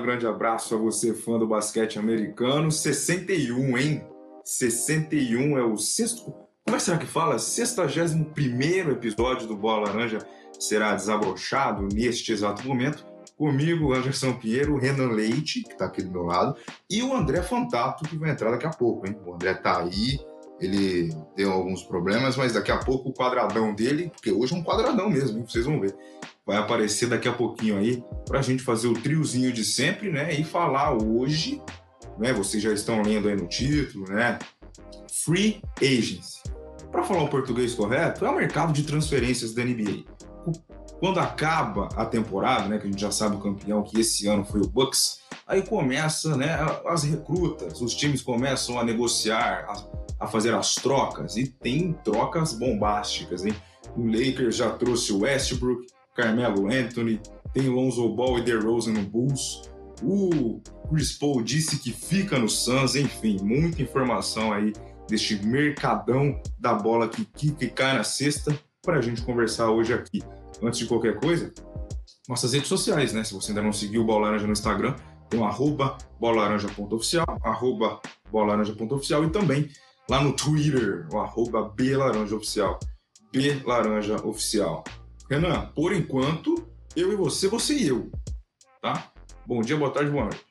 Um grande abraço a você, fã do basquete americano. 61, hein? 61 é o sexto. Como é que será que fala? 61 episódio do Bola Laranja será desabrochado neste exato momento. Comigo, Anderson Pinheiro, o Renan Leite, que está aqui do meu lado, e o André Fantato, que vai entrar daqui a pouco, hein? O André tá aí, ele deu alguns problemas, mas daqui a pouco o quadradão dele, porque hoje é um quadradão mesmo, hein? vocês vão ver, vai aparecer daqui a pouquinho aí para a gente fazer o triozinho de sempre, né? E falar hoje, né? Vocês já estão lendo aí no título, né? Free Agents. Para falar o português correto, é o mercado de transferências da NBA. Quando acaba a temporada, né, que a gente já sabe o campeão, que esse ano foi o Bucks, aí começa, né, as recrutas, os times começam a negociar, a, a fazer as trocas, e tem trocas bombásticas, hein? O Lakers já trouxe o Westbrook, Carmelo Anthony, tem Lonzo Ball e DeRozan no Bulls, o Chris Paul disse que fica no Suns, enfim, muita informação aí deste mercadão da bola que, que, que cai na cesta para a gente conversar hoje aqui antes de qualquer coisa, nossas redes sociais, né? Se você ainda não seguiu o Bola Laranja no Instagram, tem o arroba bolaranja.oficial, arroba bolaranja.oficial e também lá no Twitter, o arroba blaranjaoficial, blaranjaoficial. Renan, por enquanto, eu e você, você e eu, tá? Bom dia, boa tarde, boa noite.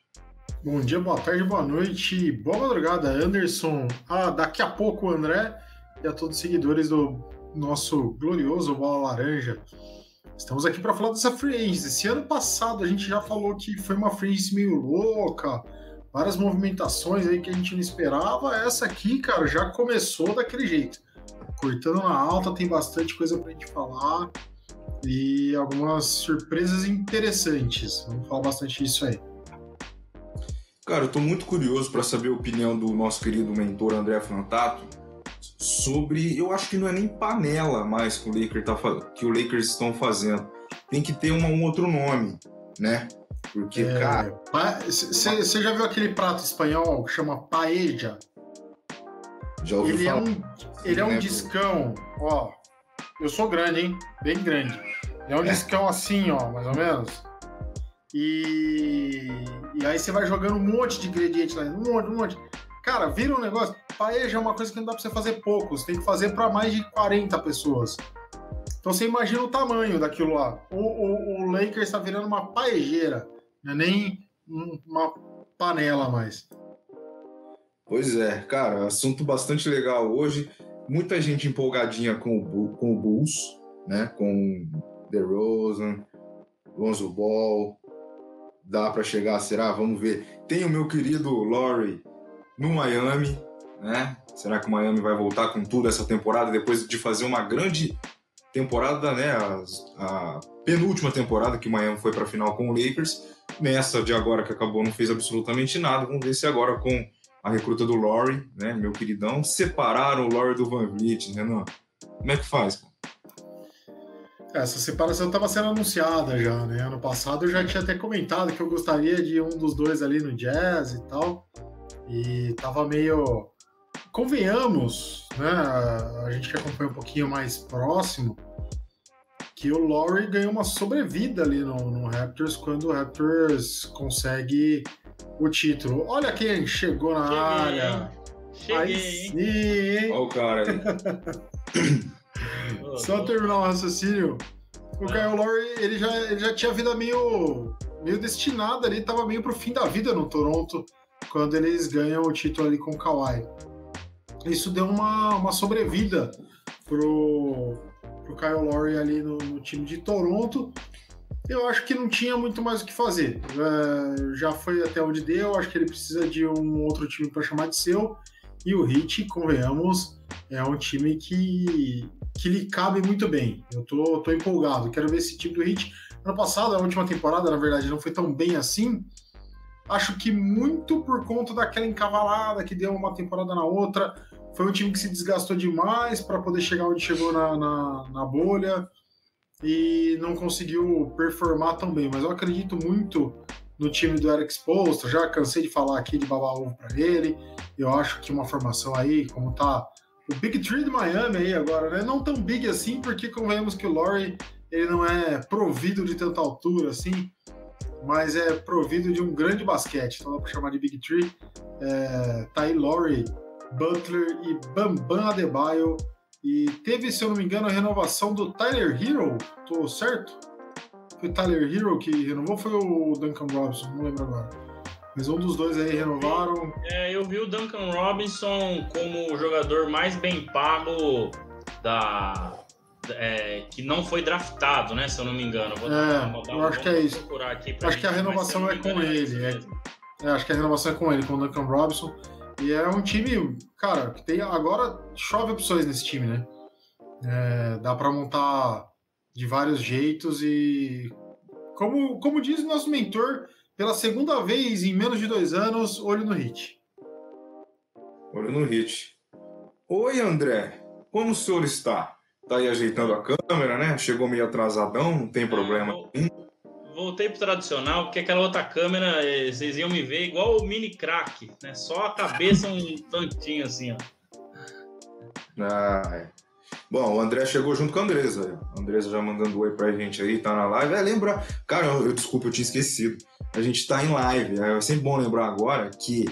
Bom dia, boa tarde, boa noite, boa madrugada, Anderson. Ah, daqui a pouco, André, e a todos os seguidores do nosso glorioso Bola Laranja. Estamos aqui para falar dessa free. Esse ano passado a gente já falou que foi uma free meio louca, várias movimentações aí que a gente não esperava. Essa aqui, cara, já começou daquele jeito. Cortando na alta, tem bastante coisa para a gente falar e algumas surpresas interessantes. Vamos falar bastante disso aí. Cara, eu estou muito curioso para saber a opinião do nosso querido mentor André Fantato sobre, eu acho que não é nem panela mais que o, Lakers tá, que o Lakers estão fazendo. Tem que ter uma, um outro nome, né? Porque, é, cara. Você já viu aquele prato espanhol que chama paella? Já ouvi ele falar. É um, ele é um discão, ó. Eu sou grande, hein? Bem grande. É um é. discão assim, ó, mais ou menos. E, e aí você vai jogando um monte de ingredientes lá, um monte, um monte. Cara, vira um negócio. Paeja é uma coisa que não dá pra você fazer pouco. Você tem que fazer para mais de 40 pessoas. Então você imagina o tamanho daquilo lá. O, o, o Lakers está virando uma paejeira, não é nem uma panela mais. Pois é, cara, assunto bastante legal hoje. Muita gente empolgadinha com o, com o Bulls, né? Com DeRozan, Lonzo Ball. Dá para chegar, será? Vamos ver. Tem o meu querido Laurie no Miami, né? Será que o Miami vai voltar com tudo essa temporada depois de fazer uma grande temporada, né? A, a penúltima temporada que o Miami foi para a final com o Lakers. Nessa de agora que acabou não fez absolutamente nada. Vamos ver se agora com a recruta do Laurie, né, meu queridão, separaram o Laurie do Van Vliet, né, não? Como é que faz? Cara? Essa separação estava sendo anunciada já, né? Ano passado eu já tinha até comentado que eu gostaria de um dos dois ali no Jazz e tal. E tava meio. Convenhamos, né? A gente que acompanha um pouquinho mais próximo, que o Laurie ganhou uma sobrevida ali no, no Raptors quando o Raptors consegue o título. Olha quem chegou na Cheguei. área. Cheguei. Aí sim. Olha o cara aí. Só terminar o raciocínio. O ah. Kyle Lowry, ele já, ele já tinha vida meio, meio destinada ali, tava meio pro fim da vida no Toronto quando eles ganham o título ali com o Kawhi. Isso deu uma, uma sobrevida pro, pro Kyle Lowry ali no, no time de Toronto. Eu acho que não tinha muito mais o que fazer. É, já foi até onde deu, acho que ele precisa de um outro time para chamar de seu. E o Heat, convenhamos, é um time que, que lhe cabe muito bem. Eu tô, tô empolgado, quero ver esse time do Heat. Ano passado, a última temporada, na verdade, não foi tão bem assim, Acho que muito por conta daquela encavalada que deu uma temporada na outra. Foi um time que se desgastou demais para poder chegar onde chegou na, na, na, bolha e não conseguiu performar tão bem. Mas eu acredito muito no time do Eric Spoelstra. Já cansei de falar aqui de babar ovo para ele. Eu acho que uma formação aí, como tá o Big Tree de Miami aí agora, né? Não tão big assim, porque convenhamos que o Laurie ele não é provido de tanta altura assim. mas é provido de um grande basquete, então dá para chamar de Big Three. É, tá aí Laurie, Butler e Bambam Adebayo. E teve, se eu não me engano, a renovação do Tyler Hero, tô certo? Foi o Tyler Hero que renovou foi o Duncan Robinson? Não lembro agora. Mas um dos dois aí renovaram. É, eu vi o Duncan Robinson como o jogador mais bem pago da. É, que não foi draftado, né? Se eu não me engano. Vou é, dar, eu acho que é isso. acho que a renovação é com ele. É, é, acho que a renovação é com ele, com o Duncan Robinson. E é um time, cara, que tem. Agora chove opções nesse time, né? É, dá para montar de vários jeitos e. Como, como diz o nosso mentor, pela segunda vez em menos de dois anos, olho no hit. Olho no hit. Oi, André. Como o senhor está? Tá aí ajeitando a câmera, né? Chegou meio atrasadão, não tem problema nenhum voltei pro tradicional, porque aquela outra câmera, eh, vocês iam me ver igual o mini crack, né? Só a cabeça um tantinho assim, ó. Ah, é. Bom, o André chegou junto com a Andresa. A Andresa já mandando oi pra gente aí, tá na live. É, lembra. Cara, eu, eu, desculpa, eu tinha esquecido. A gente tá em live. É sempre bom lembrar agora que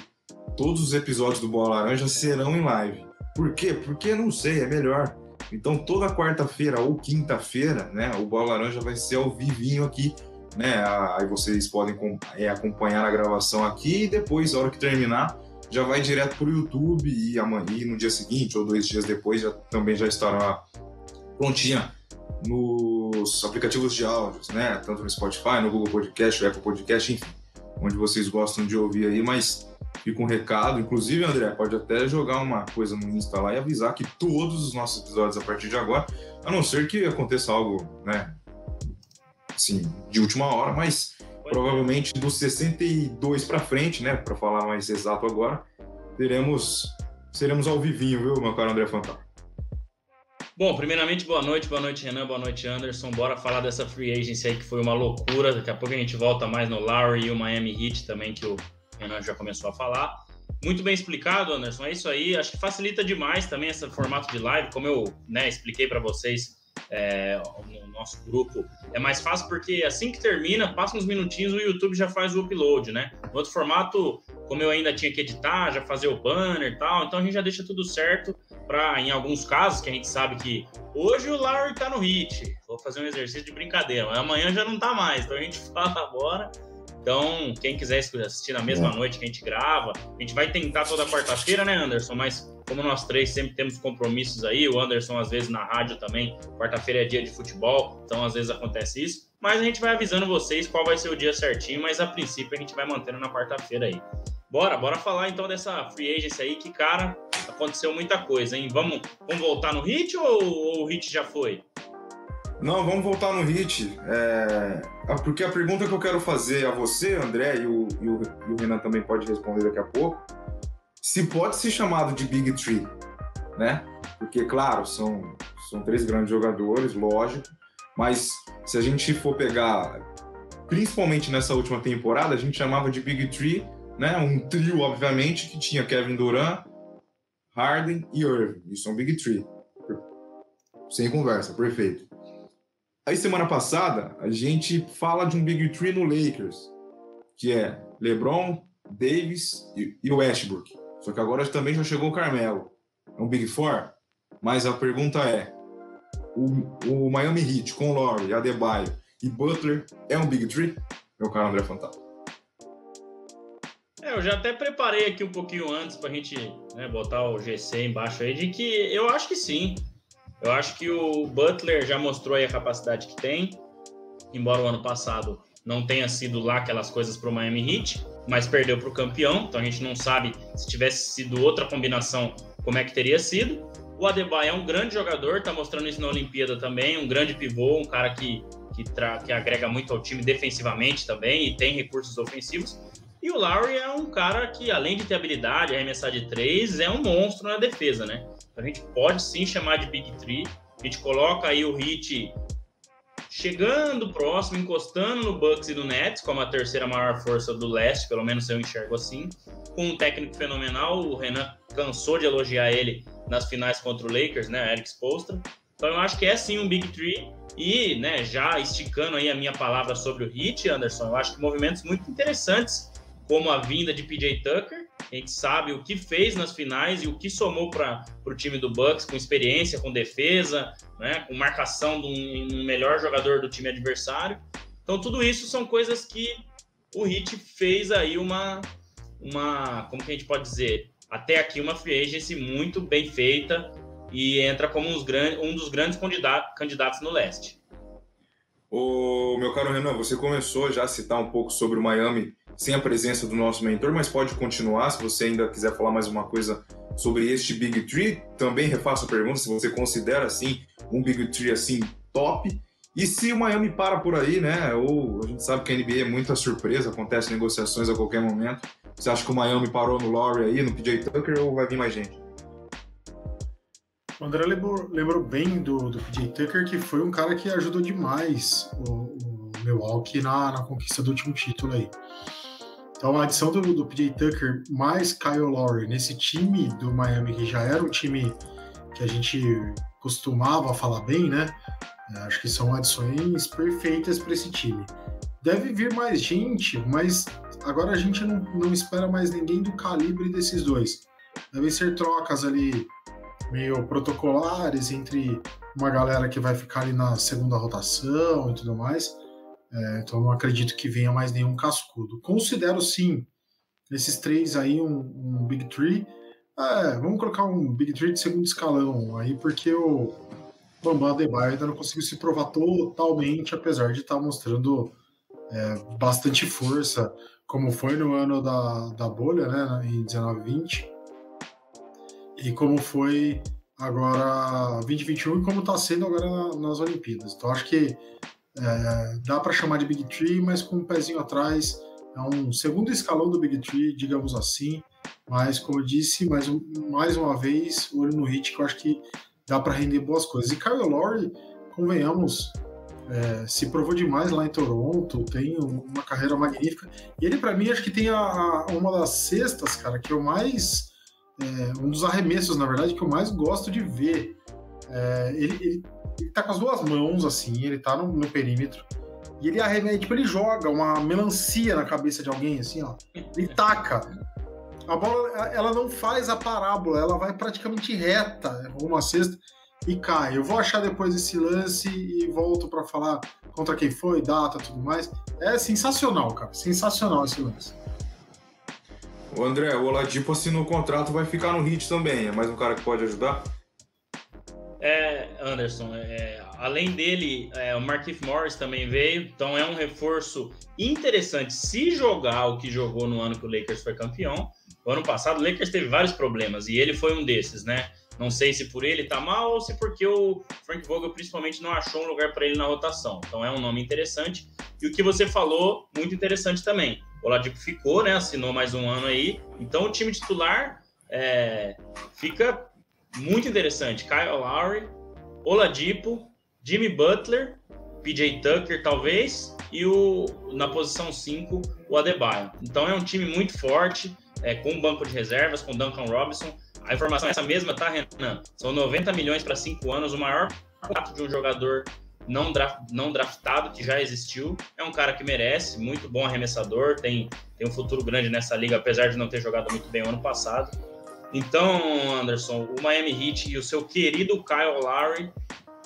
todos os episódios do Bola Laranja serão em live. Por quê? Porque não sei, é melhor. Então toda quarta-feira ou quinta-feira, né, o Bola Laranja vai ser ao vivinho aqui né? Aí vocês podem é, acompanhar a gravação aqui e depois, na hora que terminar, já vai direto para o YouTube e amanhã, no dia seguinte ou dois dias depois já, também já estará prontinha nos aplicativos de áudios, né? Tanto no Spotify, no Google Podcast, no Apple Podcast, enfim, onde vocês gostam de ouvir aí, mas fica um recado. Inclusive, André, pode até jogar uma coisa no Insta lá e avisar que todos os nossos episódios a partir de agora, a não ser que aconteça algo, né? Assim, de última hora, mas provavelmente dos 62 para frente, né, para falar mais exato agora, teremos seremos ao vivinho, viu, meu caro André Fantal? Bom, primeiramente, boa noite, boa noite, Renan, boa noite, Anderson. Bora falar dessa free agency aí que foi uma loucura. Daqui a pouco a gente volta mais no Lowry e o Miami Heat também, que o Renan já começou a falar. Muito bem explicado, Anderson. É isso aí. Acho que facilita demais também esse formato de live, como eu né, expliquei para vocês é, no nosso grupo, é mais fácil porque assim que termina, passa uns minutinhos, o YouTube já faz o upload, né? No outro formato, como eu ainda tinha que editar, já fazer o banner e tal, então a gente já deixa tudo certo para, em alguns casos, que a gente sabe que hoje o Larry tá no hit, vou fazer um exercício de brincadeira, mas amanhã já não tá mais, então a gente fala agora então, quem quiser assistir na mesma é. noite que a gente grava, a gente vai tentar toda quarta-feira, né, Anderson? Mas como nós três sempre temos compromissos aí, o Anderson às vezes na rádio também, quarta-feira é dia de futebol, então às vezes acontece isso. Mas a gente vai avisando vocês qual vai ser o dia certinho, mas a princípio a gente vai mantendo na quarta-feira aí. Bora, bora falar então dessa free agency aí, que cara, aconteceu muita coisa, hein? Vamos, vamos voltar no hit ou, ou o hit já foi? Não, vamos voltar no hit. É... Porque a pergunta que eu quero fazer a você, André, e o, e o, e o Renan também pode responder daqui a pouco, se pode ser chamado de Big Tree, né? Porque, claro, são, são três grandes jogadores, lógico, mas se a gente for pegar, principalmente nessa última temporada, a gente chamava de Big Tree, né? Um trio, obviamente, que tinha Kevin Durant, Harden e Irving. Isso é um Big Tree. Sem conversa, perfeito. Aí semana passada a gente fala de um Big Three no Lakers, que é LeBron, Davis e Westbrook. Só que agora também já chegou o Carmelo. É um Big Four? Mas a pergunta é: o, o Miami Heat com Laurie, Adebayo e Butler é um Big Three? Meu caro André Fantasma. É, eu já até preparei aqui um pouquinho antes para a gente né, botar o GC embaixo aí, de que eu acho que sim. Eu acho que o Butler já mostrou a capacidade que tem, embora o ano passado não tenha sido lá aquelas coisas para o Miami Heat, mas perdeu para o campeão, então a gente não sabe se tivesse sido outra combinação como é que teria sido. O Adebayo é um grande jogador, está mostrando isso na Olimpíada também, um grande pivô, um cara que, que, que agrega muito ao time defensivamente também e tem recursos ofensivos. E o Lowry é um cara que, além de ter habilidade, arremessar de três, é um monstro na defesa, né? A gente pode sim chamar de Big Three. A gente coloca aí o Hit chegando próximo, encostando no Bucks e no Nets, como a terceira maior força do leste, pelo menos eu enxergo assim. Com um técnico fenomenal, o Renan cansou de elogiar ele nas finais contra o Lakers, né, Eric Spoelstra. Então eu acho que é sim um Big Three. E, né, já esticando aí a minha palavra sobre o Hit, Anderson, eu acho que movimentos muito interessantes, como a vinda de PJ Tucker, a gente sabe o que fez nas finais e o que somou para o time do Bucks com experiência, com defesa, né, com marcação de um, um, melhor jogador do time adversário. Então tudo isso são coisas que o Heat fez aí uma, uma, como que a gente pode dizer, até aqui uma free agency muito bem feita e entra como um dos grandes candidatos no leste. O meu caro Renan, você começou já a citar um pouco sobre o Miami sem a presença do nosso mentor, mas pode continuar se você ainda quiser falar mais uma coisa sobre este Big Tree. Também refaço a pergunta se você considera assim um Big Tree assim top. E se o Miami para por aí, né? Ou a gente sabe que a NBA é muita surpresa, acontece negociações a qualquer momento. Você acha que o Miami parou no Lowry aí, no PJ Tucker, ou vai vir mais gente? O André lembrou, lembrou bem do, do PJ Tucker, que foi um cara que ajudou demais o, o Milwaukee na, na conquista do último título aí. Então a adição do, do PJ Tucker mais Kyle Lowry nesse time do Miami, que já era um time que a gente costumava falar bem, né? É, acho que são adições perfeitas para esse time. Deve vir mais gente, mas agora a gente não, não espera mais ninguém do calibre desses dois. Devem ser trocas ali meio protocolares entre uma galera que vai ficar ali na segunda rotação e tudo mais. É, então não acredito que venha mais nenhum cascudo. Considero sim esses três aí um, um Big Tree. É, vamos colocar um Big Tree de segundo escalão aí, porque o Bambam Adebayo ainda não conseguiu se provar totalmente, apesar de estar mostrando é, bastante força, como foi no ano da, da bolha, né, em 19-20, e como foi agora 2021 e como está sendo agora nas Olimpíadas. Então acho que é, dá para chamar de Big Tree, mas com um pezinho atrás. É um segundo escalão do Big Tree, digamos assim. Mas, como eu disse, mais, mais uma vez, olho no hit que eu acho que dá para render boas coisas. E Kyle Lowry, convenhamos, é, se provou demais lá em Toronto, tem uma carreira magnífica. E ele, para mim, acho que tem a, a, uma das cestas, cara, que eu mais. É, um dos arremessos, na verdade, que eu mais gosto de ver. É, ele, ele ele tá com as duas mãos, assim, ele tá no, no perímetro. E ele arremete, tipo, ele joga uma melancia na cabeça de alguém, assim, ó. Ele taca. A bola, ela não faz a parábola, ela vai praticamente reta, uma cesta, e cai. Eu vou achar depois esse lance e volto para falar contra quem foi, data, tudo mais. É sensacional, cara. Sensacional esse lance. O André, o Oladipo assinou o contrato, vai ficar no hit também. É mais um cara que pode ajudar? É, Anderson, é, além dele, é, o Marquise Morris também veio, então é um reforço interessante. Se jogar o que jogou no ano que o Lakers foi campeão, o ano passado o Lakers teve vários problemas e ele foi um desses, né? Não sei se por ele tá mal ou se porque o Frank Vogel principalmente não achou um lugar para ele na rotação. Então é um nome interessante. E o que você falou, muito interessante também. O Ladipo ficou, né? Assinou mais um ano aí. Então o time titular é, fica muito interessante. Kyle Lowry, Oladipo, Jimmy Butler, PJ Tucker, talvez, e o na posição 5, o Adebayo. Então é um time muito forte, é, com um banco de reservas, com Duncan Robinson. A informação é essa mesma, tá, Renan? São 90 milhões para 5 anos, o maior contrato de um jogador não, draft, não draftado que já existiu. É um cara que merece, muito bom arremessador, tem, tem um futuro grande nessa liga, apesar de não ter jogado muito bem o ano passado. Então, Anderson, o Miami Heat e o seu querido Kyle Lowry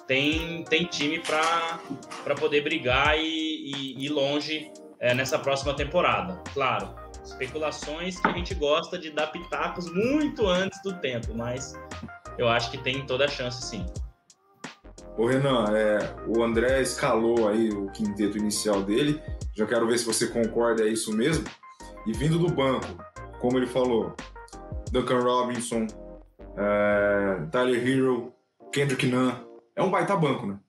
tem, tem time para poder brigar e, ir longe é, nessa próxima temporada. Claro, especulações que a gente gosta de dar pitacos muito antes do tempo, mas eu acho que tem toda a chance sim. Ô Renan, é, o André escalou aí o quinteto inicial dele. Já quero ver se você concorda, é isso mesmo. E vindo do banco, como ele falou, Duncan Robinson, é, Tyler Hero, Kendrick Nunn. É um baita banco, né?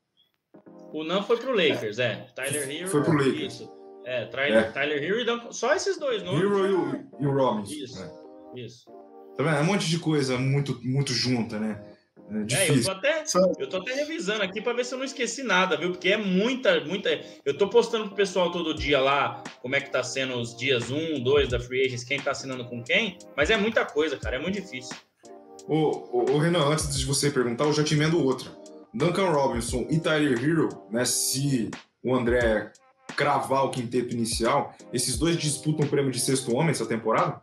O Nunn foi pro Lakers, é. Tyler Hero. Foi pro Lakers. Isso. É, Tyler, é. Tyler Hero e Duncan. Só esses dois nomes. Hero e o, e o Robinson. Isso. É. Isso. Tá vendo? É um monte de coisa muito, muito junta, né? É, é, eu, tô até, eu tô até revisando aqui para ver se eu não esqueci nada, viu? Porque é muita, muita. Eu tô postando pro pessoal todo dia lá como é que tá sendo os dias 1, 2 da Free Agents, quem tá assinando com quem, mas é muita coisa, cara, é muito difícil. Ô, ô, ô Renan, antes de você perguntar, eu já te emendo outra. Duncan Robinson e Tyler Hero, né, se o André cravar o quinteto inicial, esses dois disputam o prêmio de sexto homem essa temporada?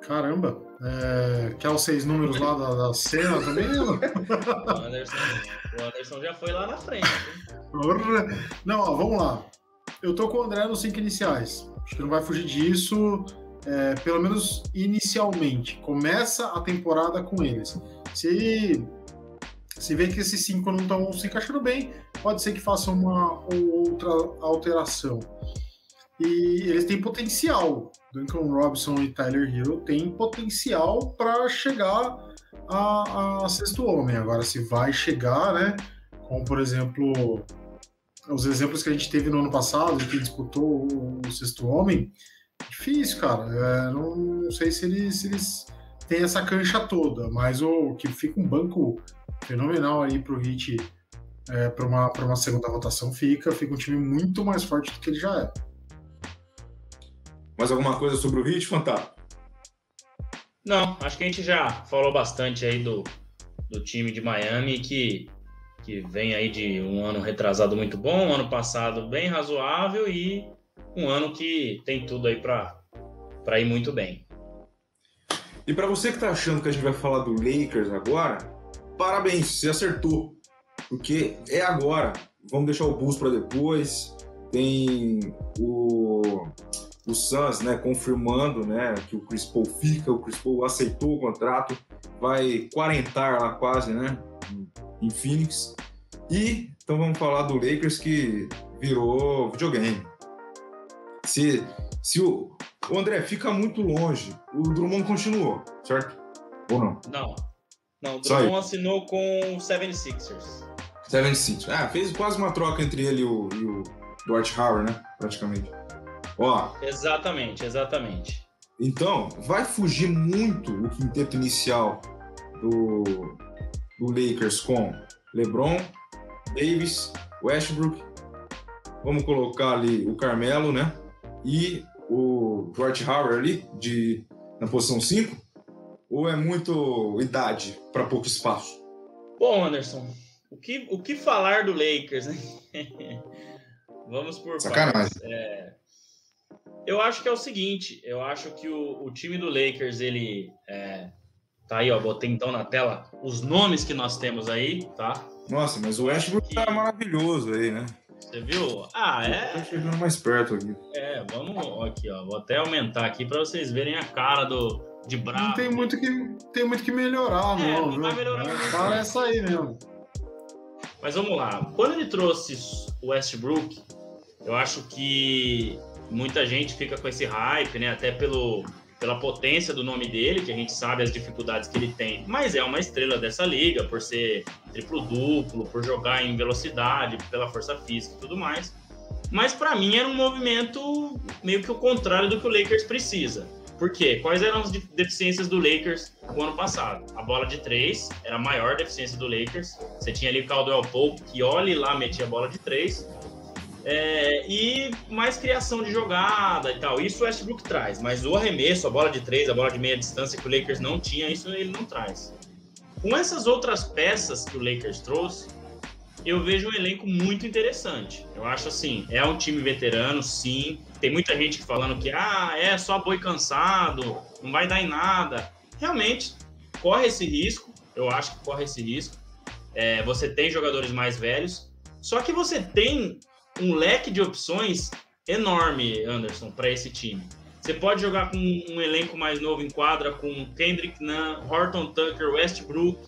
Caramba, é, quer os seis números lá da, da cena também? o, Anderson, o Anderson já foi lá na frente. Não, ó, vamos lá. Eu tô com o André nos cinco iniciais. Acho que não vai fugir disso, é, pelo menos inicialmente. Começa a temporada com eles. Se se vê que esses cinco não estão se encaixando bem, pode ser que faça uma ou outra alteração. E eles têm potencial. Duncan Robinson e Tyler Hill têm potencial para chegar a, a, sexto homem. Agora, se vai chegar, né? Como por exemplo os exemplos que a gente teve no ano passado, que disputou o, o sexto homem, difícil, cara. É, não, sei se eles, se eles têm essa cancha toda, mas o que fica um banco fenomenal aí pro Hit é, para uma, uma segunda rotação fica, fica um time muito mais forte do que ele já é. Mais alguma coisa sobre o Hit, Fantástico? Não, acho que a gente já falou bastante aí do, do time de Miami que, que vem aí de um ano retrasado muito bom, um ano passado bem razoável e um ano que tem tudo aí para ir muito bem. E para você que tá achando que a gente vai falar do Lakers agora, parabéns, você acertou. Porque é agora. Vamos deixar o Bulls para depois. Tem o, o Suns, né, confirmando, né, que o Chris Paul fica, o Chris Paul aceitou o contrato, vai quarentar lá quase, né, em Phoenix. E então vamos falar do Lakers que virou videogame. Se, se o, o André fica muito longe, o Drummond continuou, certo? Ou não? Não. Não, o Drummond assinou com o 76ers. 76ers. Ah, fez quase uma troca entre ele e o, e o Dwight Howard, né? Praticamente. Ó. Exatamente, exatamente. Então, vai fugir muito o quinteto inicial do, do Lakers com LeBron, Davis, Westbrook. Vamos colocar ali o Carmelo, né? E o Dwight Howard ali de, na posição 5 ou é muito idade para pouco espaço? Bom, Anderson, o que, o que falar do Lakers, né? Vamos por Sacanagem. É, eu acho que é o seguinte, eu acho que o, o time do Lakers, ele é, tá aí, ó, botei então na tela os nomes que nós temos aí, tá? Nossa, mas o Westbrook que... tá maravilhoso aí, né? Você viu? Ah, é. Tá chegando mais perto aqui. É, vamos aqui, ó. Vou até aumentar aqui para vocês verem a cara do, de bravo. Não tem muito que, tem muito que melhorar, é, não. Não vai melhorar muito. Para essa aí mesmo. Mas vamos lá. Quando ele trouxe o Westbrook, eu acho que muita gente fica com esse hype, né? Até pelo, pela potência do nome dele, que a gente sabe as dificuldades que ele tem. Mas é uma estrela dessa liga, por ser triplo-duplo, por jogar em velocidade, pela força física e tudo mais. Mas para mim era um movimento meio que o contrário do que o Lakers precisa. Por quê? Quais eram as deficiências do Lakers no ano passado? A bola de três era a maior deficiência do Lakers. Você tinha ali o Caldwell Pope, que olhe lá, metia a bola de três. É, e mais criação de jogada e tal. Isso o Westbrook traz, mas o arremesso, a bola de três, a bola de meia distância que o Lakers não tinha, isso ele não traz. Com essas outras peças que o Lakers trouxe, eu vejo um elenco muito interessante. Eu acho assim, é um time veterano, sim. Tem muita gente falando que ah, é só boi cansado, não vai dar em nada. Realmente, corre esse risco. Eu acho que corre esse risco. É, você tem jogadores mais velhos, só que você tem um leque de opções enorme, Anderson, para esse time. Você pode jogar com um elenco mais novo em quadra, com Kendrick Nunn, Horton Tucker, Westbrook,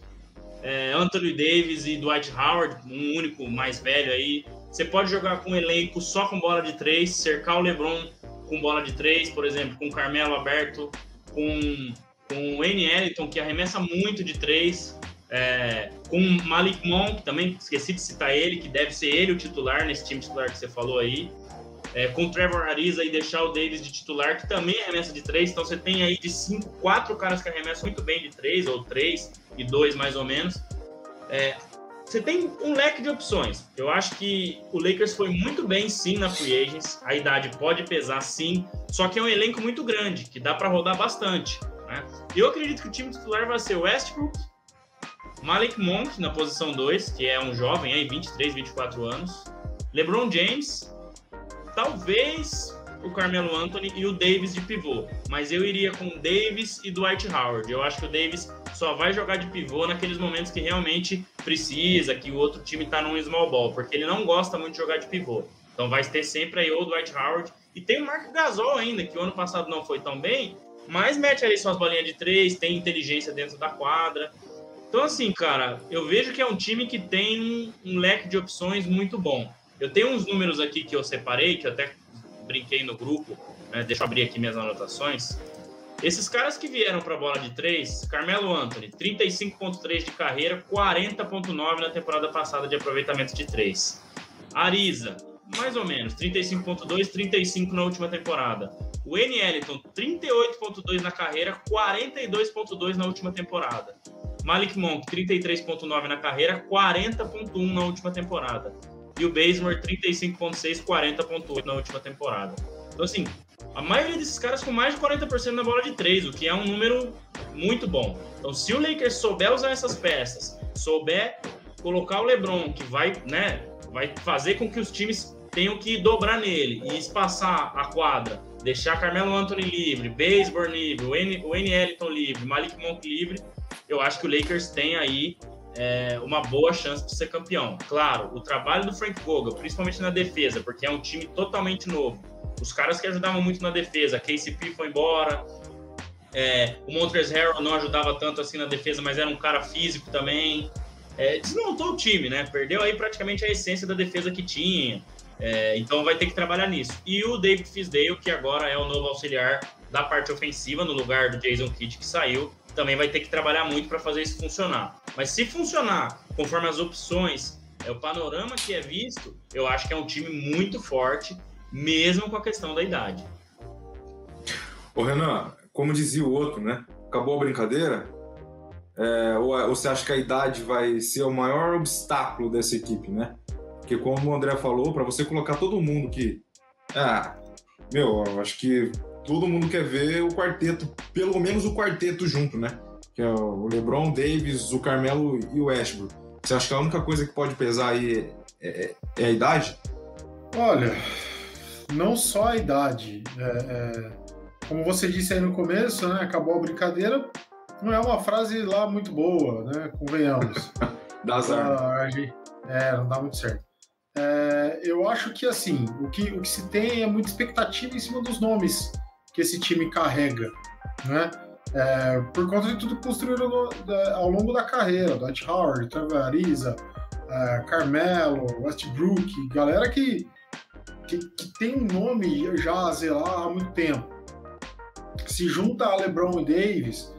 é, Anthony Davis e Dwight Howard, um único mais velho aí. Você pode jogar com um elenco só com bola de três, cercar o LeBron com bola de três, por exemplo, com Carmelo aberto, com, com o N. Ellington, que arremessa muito de três, é, com Malik Monk, também esqueci de citar ele, que deve ser ele o titular nesse time titular que você falou aí. É, com Trevor Ariza e deixar o Davis de titular, que também arremessa de três. Então você tem aí de cinco, quatro caras que arremessam muito bem de três, ou três e dois mais ou menos. É, você tem um leque de opções. Eu acho que o Lakers foi muito bem, sim, na free agents. A idade pode pesar, sim. Só que é um elenco muito grande, que dá para rodar bastante. Né? Eu acredito que o time titular vai ser Westbrook, Malik Monk na posição 2, que é um jovem aí, 23, 24 anos. LeBron James, talvez o Carmelo Anthony e o Davis de pivô, mas eu iria com Davis e Dwight Howard. Eu acho que o Davis só vai jogar de pivô naqueles momentos que realmente precisa, que o outro time está num small ball, porque ele não gosta muito de jogar de pivô. Então vai ter sempre aí o Dwight Howard. E tem o Marco Gasol ainda, que o ano passado não foi tão bem, mas mete ali suas bolinhas de três, tem inteligência dentro da quadra. Então, assim, cara, eu vejo que é um time que tem um leque de opções muito bom. Eu tenho uns números aqui que eu separei, que eu até brinquei no grupo, né? deixa eu abrir aqui minhas anotações. Esses caras que vieram para a bola de três, Carmelo Anthony, 35,3 de carreira, 40,9 na temporada passada de aproveitamento de três. Ariza, mais ou menos, 35,2, 35 na última temporada. O N. Ellington, 38,2 na carreira, 42,2 na última temporada. Malik Monk, 33,9 na carreira, 40,1 na última temporada e o Bazemore 35.6, 40.8 na última temporada. Então, assim, a maioria desses caras com mais de 40% na bola de três, o que é um número muito bom. Então, se o Lakers souber usar essas peças, souber colocar o LeBron, que vai, né, vai fazer com que os times tenham que dobrar nele e espaçar a quadra, deixar Carmelo Anthony livre, Bazemore livre, o N, o livre, Malik Monk livre, eu acho que o Lakers tem aí é, uma boa chance de ser campeão. Claro, o trabalho do Frank Vogel, principalmente na defesa, porque é um time totalmente novo. Os caras que ajudavam muito na defesa, KCP foi embora, é, o Montrezl Harrell não ajudava tanto assim na defesa, mas era um cara físico também. É, desmontou o time, né? Perdeu aí praticamente a essência da defesa que tinha. É, então vai ter que trabalhar nisso. E o David Fisdale, que agora é o novo auxiliar da parte ofensiva, no lugar do Jason Kidd, que saiu, também vai ter que trabalhar muito para fazer isso funcionar. Mas se funcionar conforme as opções, é o panorama que é visto, eu acho que é um time muito forte, mesmo com a questão da idade. Ô Renan, como dizia o outro, né? Acabou a brincadeira? É, ou, ou você acha que a idade vai ser o maior obstáculo dessa equipe, né? Porque como o André falou, para você colocar todo mundo que. Ah, meu, eu acho que todo mundo quer ver o quarteto, pelo menos o quarteto junto, né? Que é o LeBron, Davis, o Carmelo e o Westbrook. Você acha que a única coisa que pode pesar aí é, é, é a idade? Olha, não só a idade. É, é, como você disse aí no começo, né? Acabou a brincadeira. Não é uma frase lá muito boa, né? Convenhamos. dá azar. É, não dá muito certo. É, eu acho que assim, o que, o que se tem é muita expectativa em cima dos nomes que esse time carrega, né? É, por conta de tudo construído no, ao longo da carreira, Dwight Howard, Trevor Ariza, é, Carmelo, Westbrook, galera que, que, que, tem um nome já a zelar há muito tempo. Se junta a LeBron e Davis,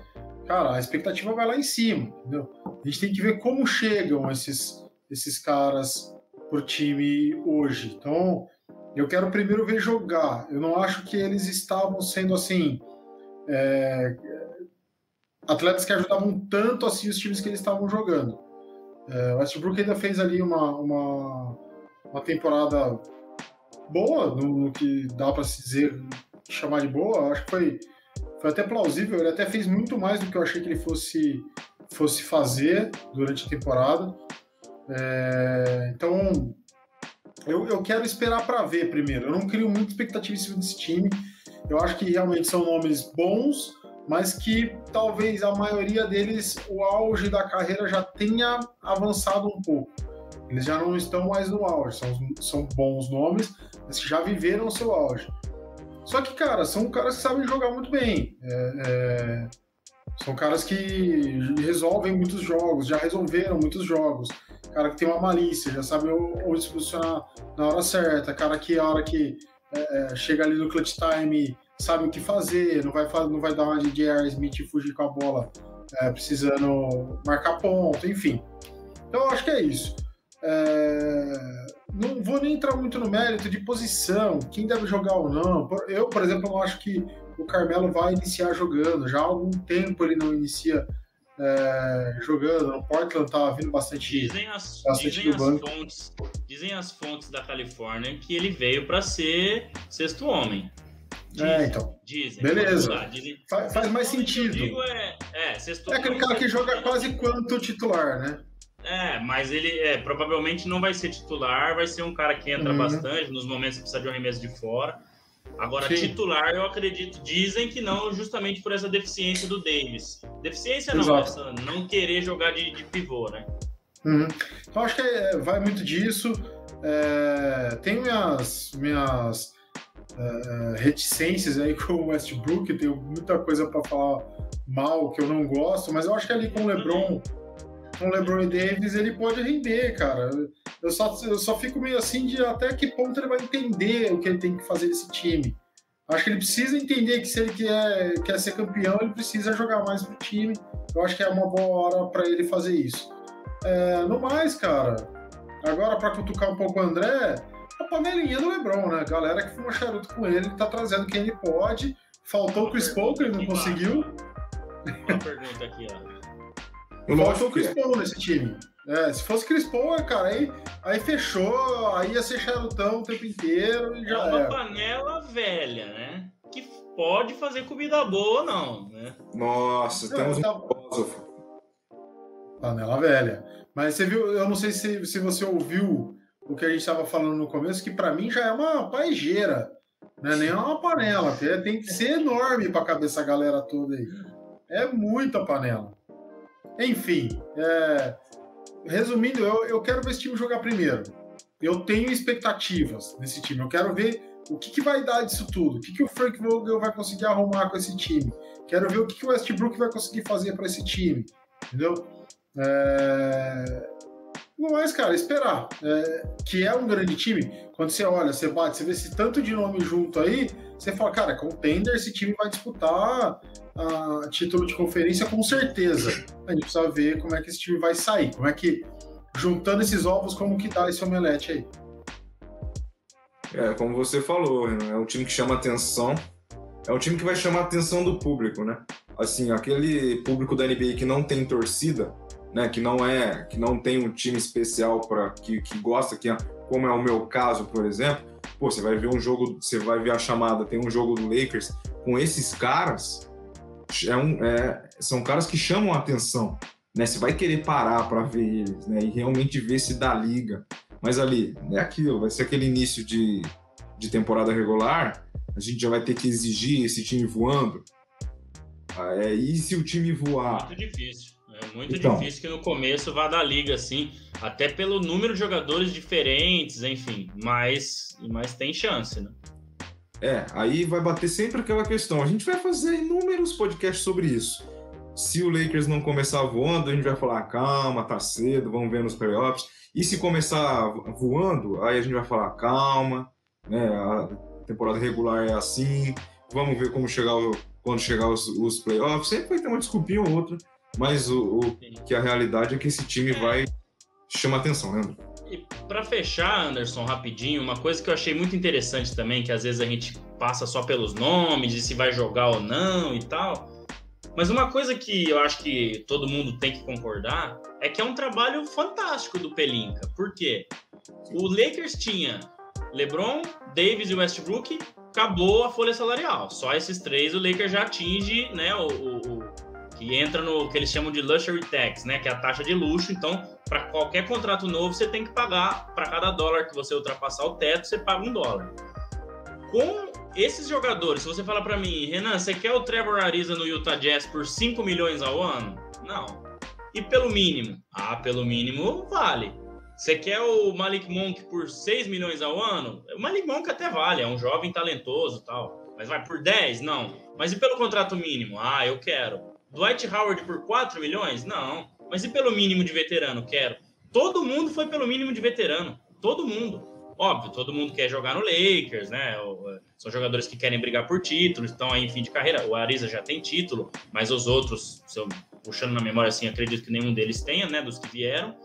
cara, a expectativa vai lá em cima, entendeu? A gente tem que ver como chegam esses, esses caras pro time hoje. Então, eu quero primeiro ver jogar. Eu não acho que eles estavam sendo assim. É, atletas que ajudavam tanto assim os times que eles estavam jogando. É, Westbrook ainda fez ali uma, uma, uma temporada boa, no, no que dá para se dizer, chamar de boa. Acho que foi, foi até plausível. Ele até fez muito mais do que eu achei que ele fosse, fosse fazer durante a temporada. É, então, eu, eu quero esperar para ver primeiro. Eu não crio muita expectativa em cima desse time. Eu acho que realmente são nomes bons, mas que talvez a maioria deles, o auge da carreira já tenha avançado um pouco. Eles já não estão mais no auge, são, são bons nomes, mas já viveram o seu auge. Só que, cara, são caras que sabem jogar muito bem. É, é, são caras que resolvem muitos jogos, já resolveram muitos jogos cara que tem uma malícia, já sabe onde se posicionar na hora certa, cara que a hora que é, é, chega ali no clutch time sabe o que fazer, não vai, não vai dar uma de J.R. Smith e fugir com a bola é, precisando marcar ponto, enfim. Então eu acho que é isso. É... Não vou nem entrar muito no mérito de posição, quem deve jogar ou não. Eu, por exemplo, não acho que o Carmelo vai iniciar jogando. Já há algum tempo ele não inicia é, jogando. No Portland tá vindo bastante. Dizem as, bastante dizem as fontes, dizem as fontes da Califórnia que ele veio para ser sexto homem. Dizem, é, então. Dizem. Beleza. dizem. Faz, faz mais sentido. é, é, é aquele cara que joga quase quanto titular, né? É, mas ele é, provavelmente não vai ser titular, vai ser um cara que entra uhum. bastante nos momentos que precisa de um arremesso de fora. Agora, Sim. titular, eu acredito, dizem que não, justamente por essa deficiência do Davis. Deficiência não, essa não querer jogar de, de pivô, né? Uhum. Então, acho que é, vai muito disso. É, tem minhas, minhas é, reticências aí com o Westbrook, tenho muita coisa para falar mal que eu não gosto, mas eu acho que ali com o LeBron, com o LeBron Davis, ele pode render, cara. Eu só, eu só fico meio assim de até que ponto ele vai entender o que ele tem que fazer nesse time. Acho que ele precisa entender que se ele quer, quer ser campeão, ele precisa jogar mais pro time. Eu acho que é uma boa hora para ele fazer isso. É, no mais, cara, agora para cutucar um pouco o André, a panelinha do Lebron, né? Galera que fuma charuto com ele, ele tá trazendo quem ele pode. Faltou o Chris Paul, que ele não conseguiu. Uma pergunta aqui, ó. Faltou o Chris Paul nesse time. É, se fosse Chris Paul, cara, aí, aí fechou, aí ia ser charutão o tempo inteiro e já é uma era. panela velha, né? Que pode fazer comida boa ou não, né? Nossa, temos um tá... filósofo. Panela velha. Mas você viu, eu não sei se, se você ouviu o que a gente estava falando no começo, que para mim já é uma paejeira, não é nem uma panela, tem que ser enorme para caber essa galera toda aí. É muita panela. Enfim, é, resumindo, eu, eu quero ver esse time jogar primeiro. Eu tenho expectativas nesse time. Eu quero ver o que, que vai dar disso tudo. O que, que o Frank Vogel vai conseguir arrumar com esse time. Quero ver o que, que o Westbrook vai conseguir fazer para esse time. Entendeu? É... Mais, cara, esperar. É... Que é um grande time. Quando você olha, você bate, você vê esse tanto de nome junto aí, você fala, cara, contender, esse time vai disputar a título de conferência com certeza. A gente precisa ver como é que esse time vai sair, como é que, juntando esses ovos, como que dá esse omelete aí. É, como você falou, é um time que chama atenção, é um time que vai chamar a atenção do público, né? Assim, aquele público da NBA que não tem torcida, né? Que não é, que não tem um time especial para que, que gosta, que é, como é o meu caso, por exemplo. Pô, você vai ver um jogo, você vai ver a chamada, tem um jogo do Lakers com esses caras, é um, é, são caras que chamam a atenção. Né? Você vai querer parar para ver eles né? e realmente ver se dá liga. Mas ali, é aquilo, vai ser aquele início de, de temporada regular, a gente já vai ter que exigir esse time voando. Ah, é, e se o time voar? Muito difícil. Muito então, difícil que no começo vá dar liga assim, até pelo número de jogadores diferentes, enfim. Mas, mas tem chance, né? É, aí vai bater sempre aquela questão. A gente vai fazer inúmeros podcasts sobre isso. Se o Lakers não começar voando, a gente vai falar, calma, tá cedo, vamos ver nos playoffs. E se começar voando, aí a gente vai falar, calma, né, a temporada regular é assim, vamos ver como chegar quando chegar os, os playoffs. Sempre vai ter uma desculpinha ou outra, mas o, o que a realidade é que esse time vai chamar atenção, né? E para fechar, Anderson, rapidinho, uma coisa que eu achei muito interessante também, que às vezes a gente passa só pelos nomes, de se vai jogar ou não e tal. Mas uma coisa que eu acho que todo mundo tem que concordar é que é um trabalho fantástico do Pelinka. Por quê? O Lakers tinha LeBron, Davis e Westbrook, acabou a folha salarial. Só esses três o Lakers já atinge né, o, o, que entra no que eles chamam de luxury tax, né, que é a taxa de luxo. Então, para qualquer contrato novo, você tem que pagar para cada dólar que você ultrapassar o teto, você paga um dólar. Com esses jogadores, se você falar para mim, Renan, você quer o Trevor Ariza no Utah Jazz por 5 milhões ao ano? Não. E pelo mínimo? Ah, pelo mínimo vale. Você quer o Malik Monk por 6 milhões ao ano? O Malik Monk até vale, é um jovem talentoso tal. Mas vai por 10? Não. Mas e pelo contrato mínimo? Ah, eu quero. Dwight Howard por 4 milhões? Não. Mas e pelo mínimo de veterano? Quero. Todo mundo foi pelo mínimo de veterano. Todo mundo. Óbvio, todo mundo quer jogar no Lakers, né? São jogadores que querem brigar por títulos, estão aí em fim de carreira. O Ariza já tem título, mas os outros, se eu, puxando na memória assim, acredito que nenhum deles tenha, né? Dos que vieram.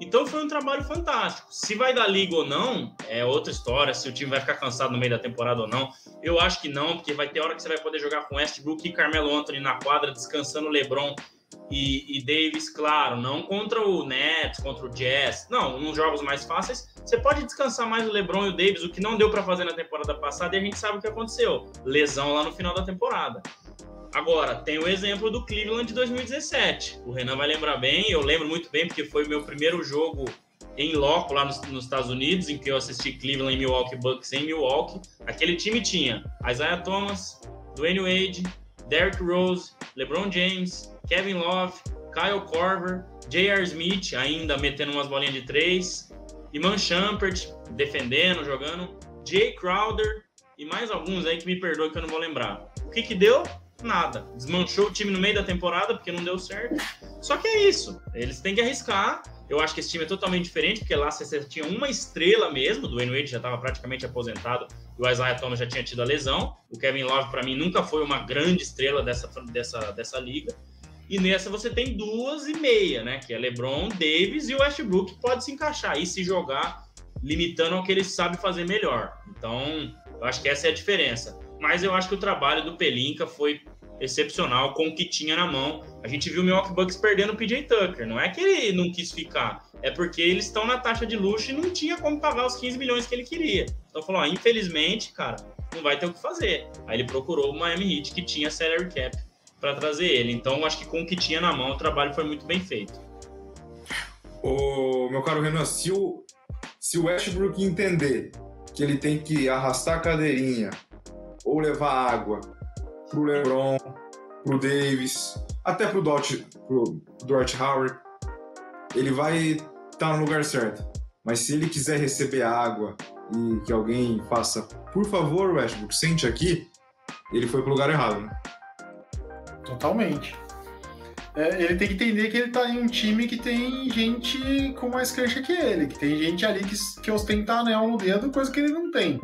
Então foi um trabalho fantástico. Se vai dar liga ou não, é outra história. Se o time vai ficar cansado no meio da temporada ou não. Eu acho que não, porque vai ter hora que você vai poder jogar com Westbrook e Carmelo Anthony na quadra, descansando o LeBron e, e, Davis, claro, não contra o Nets, contra o Jazz, não, nos jogos mais fáceis, você pode descansar mais o LeBron e o Davis, o que não deu para fazer na temporada passada, e a gente sabe o que aconteceu, lesão lá no final da temporada. Agora, tem o exemplo do Cleveland de 2017. O Renan vai lembrar bem, eu lembro muito bem, porque foi o meu primeiro jogo em loco lá nos, nos, Estados Unidos, em que eu assisti Cleveland e Milwaukee Bucks em Milwaukee. Aquele time tinha Isaiah Thomas, Dwayne Wade, Derrick Rose, LeBron James, Kevin Love, Kyle Korver, J.R. Smith ainda metendo umas bolinhas de três, Iman Shumpert defendendo, jogando, Jay Crowder e mais alguns aí que me perdoe que eu não vou lembrar. O que que deu? Nada. Desmanchou o time no meio da temporada porque não deu certo. Só que é isso. Eles têm que arriscar eu acho que esse time é totalmente diferente, porque lá você tinha uma estrela mesmo, do Wade já estava praticamente aposentado, e o Isaiah Thomas já tinha tido a lesão. O Kevin Love, para mim, nunca foi uma grande estrela dessa, dessa, dessa liga. E nessa você tem duas e meia, né? Que é LeBron, Davis e o Westbrook, que pode se encaixar e se jogar limitando ao que ele sabe fazer melhor. Então, eu acho que essa é a diferença. Mas eu acho que o trabalho do Pelinka foi excepcional com o que tinha na mão. A gente viu o Milwaukee Bucks perdendo o PJ Tucker. Não é que ele não quis ficar, é porque eles estão na taxa de luxo e não tinha como pagar os 15 milhões que ele queria. Então falou, ó, infelizmente, cara, não vai ter o que fazer. Aí ele procurou o Miami Heat que tinha salary cap para trazer ele. Então acho que com o que tinha na mão o trabalho foi muito bem feito. O meu caro Renan, se o, se o Westbrook entender que ele tem que arrastar a cadeirinha ou levar água pro LeBron, pro Davis, até pro Dwight, pro Dwight Howard. Ele vai estar tá no lugar certo. Mas se ele quiser receber água e que alguém faça, por favor, Westbrook, sente aqui, ele foi pro lugar errado, né? Totalmente. É, ele tem que entender que ele tá em um time que tem gente com mais cancha que ele, que tem gente ali que, que ostenta anel no dedo, coisa que ele não tem.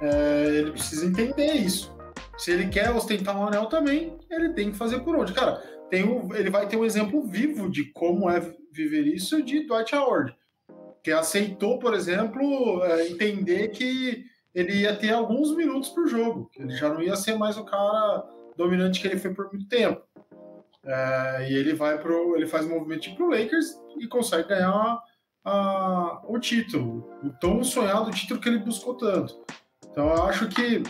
É, ele precisa entender isso. Se ele quer ostentar um anel também, ele tem que fazer por onde. Cara, tem um, ele vai ter um exemplo vivo de como é viver isso de Dwight Howard, que aceitou, por exemplo, é, entender que ele ia ter alguns minutos por jogo, ele já não ia ser mais o cara dominante que ele foi por muito tempo. É, e ele vai pro, ele faz um movimento pro Lakers e consegue ganhar a, o título, o tão sonhado título que ele buscou tanto. Então eu acho que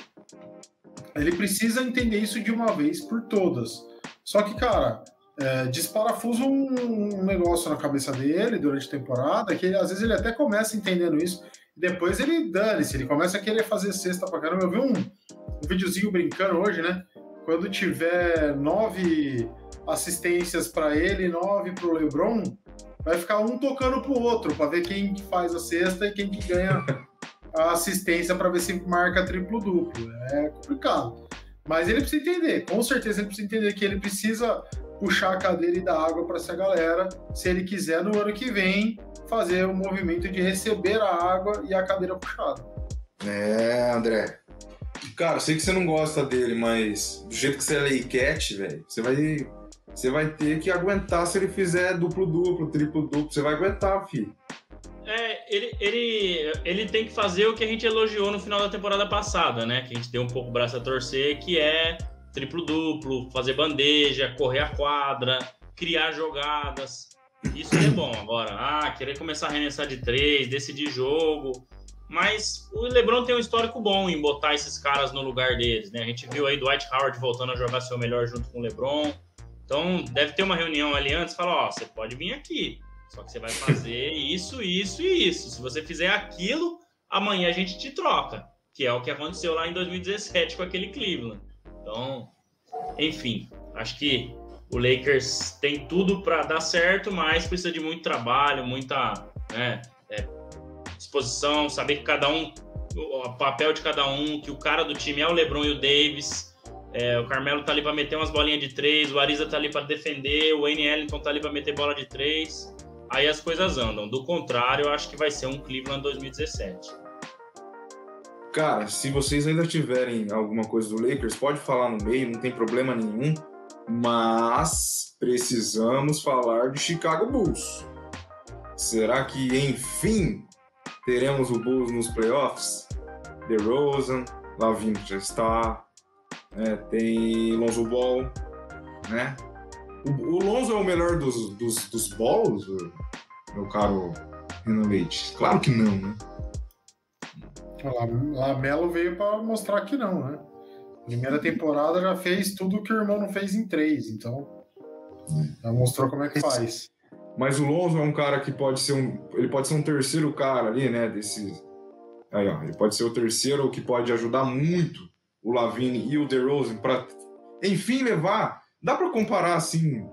ele precisa entender isso de uma vez por todas. Só que, cara, é, disparafusa um, um, negócio na cabeça dele durante a temporada, que ele, às vezes ele até começa entendendo isso, e depois ele dane-se, ele começa a querer fazer cesta pra caramba. Eu vi um, um videozinho brincando hoje, né? Quando tiver nove assistências para ele, nove pro LeBron, vai ficar um tocando pro outro, para ver quem faz a cesta e quem que ganha a assistência para ver se marca triplo-duplo. É complicado. Mas ele precisa entender, com certeza ele precisa entender que ele precisa puxar a cadeira e dar água para essa galera, se ele quiser no ano que vem fazer o movimento de receber a água e a cadeira puxada. É, André. Cara, eu sei que você não gosta dele, mas do jeito que você é Laycat, velho, você vai, você vai ter que aguentar se ele fizer duplo-duplo, triplo-duplo. Você vai aguentar, filho. É, ele, ele, ele tem que fazer o que a gente elogiou no final da temporada passada, né? Que a gente deu um pouco o braço a torcer, que é triplo-duplo, fazer bandeja, correr a quadra, criar jogadas. Isso é bom. Agora, ah, querer começar a arremessar de três, decidir jogo. Mas o LeBron tem um histórico bom em botar esses caras no lugar deles, né? A gente viu aí Dwight Howard voltando a jogar seu melhor junto com o LeBron. Então, deve ter uma reunião ali antes, fala, ó, você pode vir aqui. Só que você vai fazer isso, isso e isso. Se você fizer aquilo, amanhã a gente te troca. Que é o que aconteceu lá em 2017 com aquele Cleveland. Então, enfim, acho que o Lakers tem tudo para dar certo, mas precisa de muito trabalho, muita né, é, disposição, saber que cada um, o papel de cada um, que o cara do time é o LeBron e o Davis. É, o Carmelo tá ali para meter umas bolinhas de três, o Ariza tá ali para defender, o Wayne Ellington tá ali para meter bola de três aí as coisas andam. Do contrário, eu acho que vai ser um Cleveland 2017. Cara, se vocês ainda tiverem alguma coisa do Lakers, pode falar no meio, não tem problema nenhum. Mas precisamos falar de Chicago Bulls. Será que enfim teremos o Bulls nos playoffs? DeRozan, Lavin já está, né? tem Lonzo Ball, né? O, o Lonzo é o melhor dos, dos, dos balls, meu caro Renan Leite? Claro que não, né? A Melo veio para mostrar que não, né? Primeira temporada já fez tudo que o irmão não fez em três, então já mostrou como é que faz. Mas o Lonzo é um cara que pode ser um, ele pode ser um terceiro cara ali, né? Desse, aí ó, ele pode ser o terceiro que pode ajudar muito o Lavine e o DeRozan para, enfim, levar. Dá para comparar assim,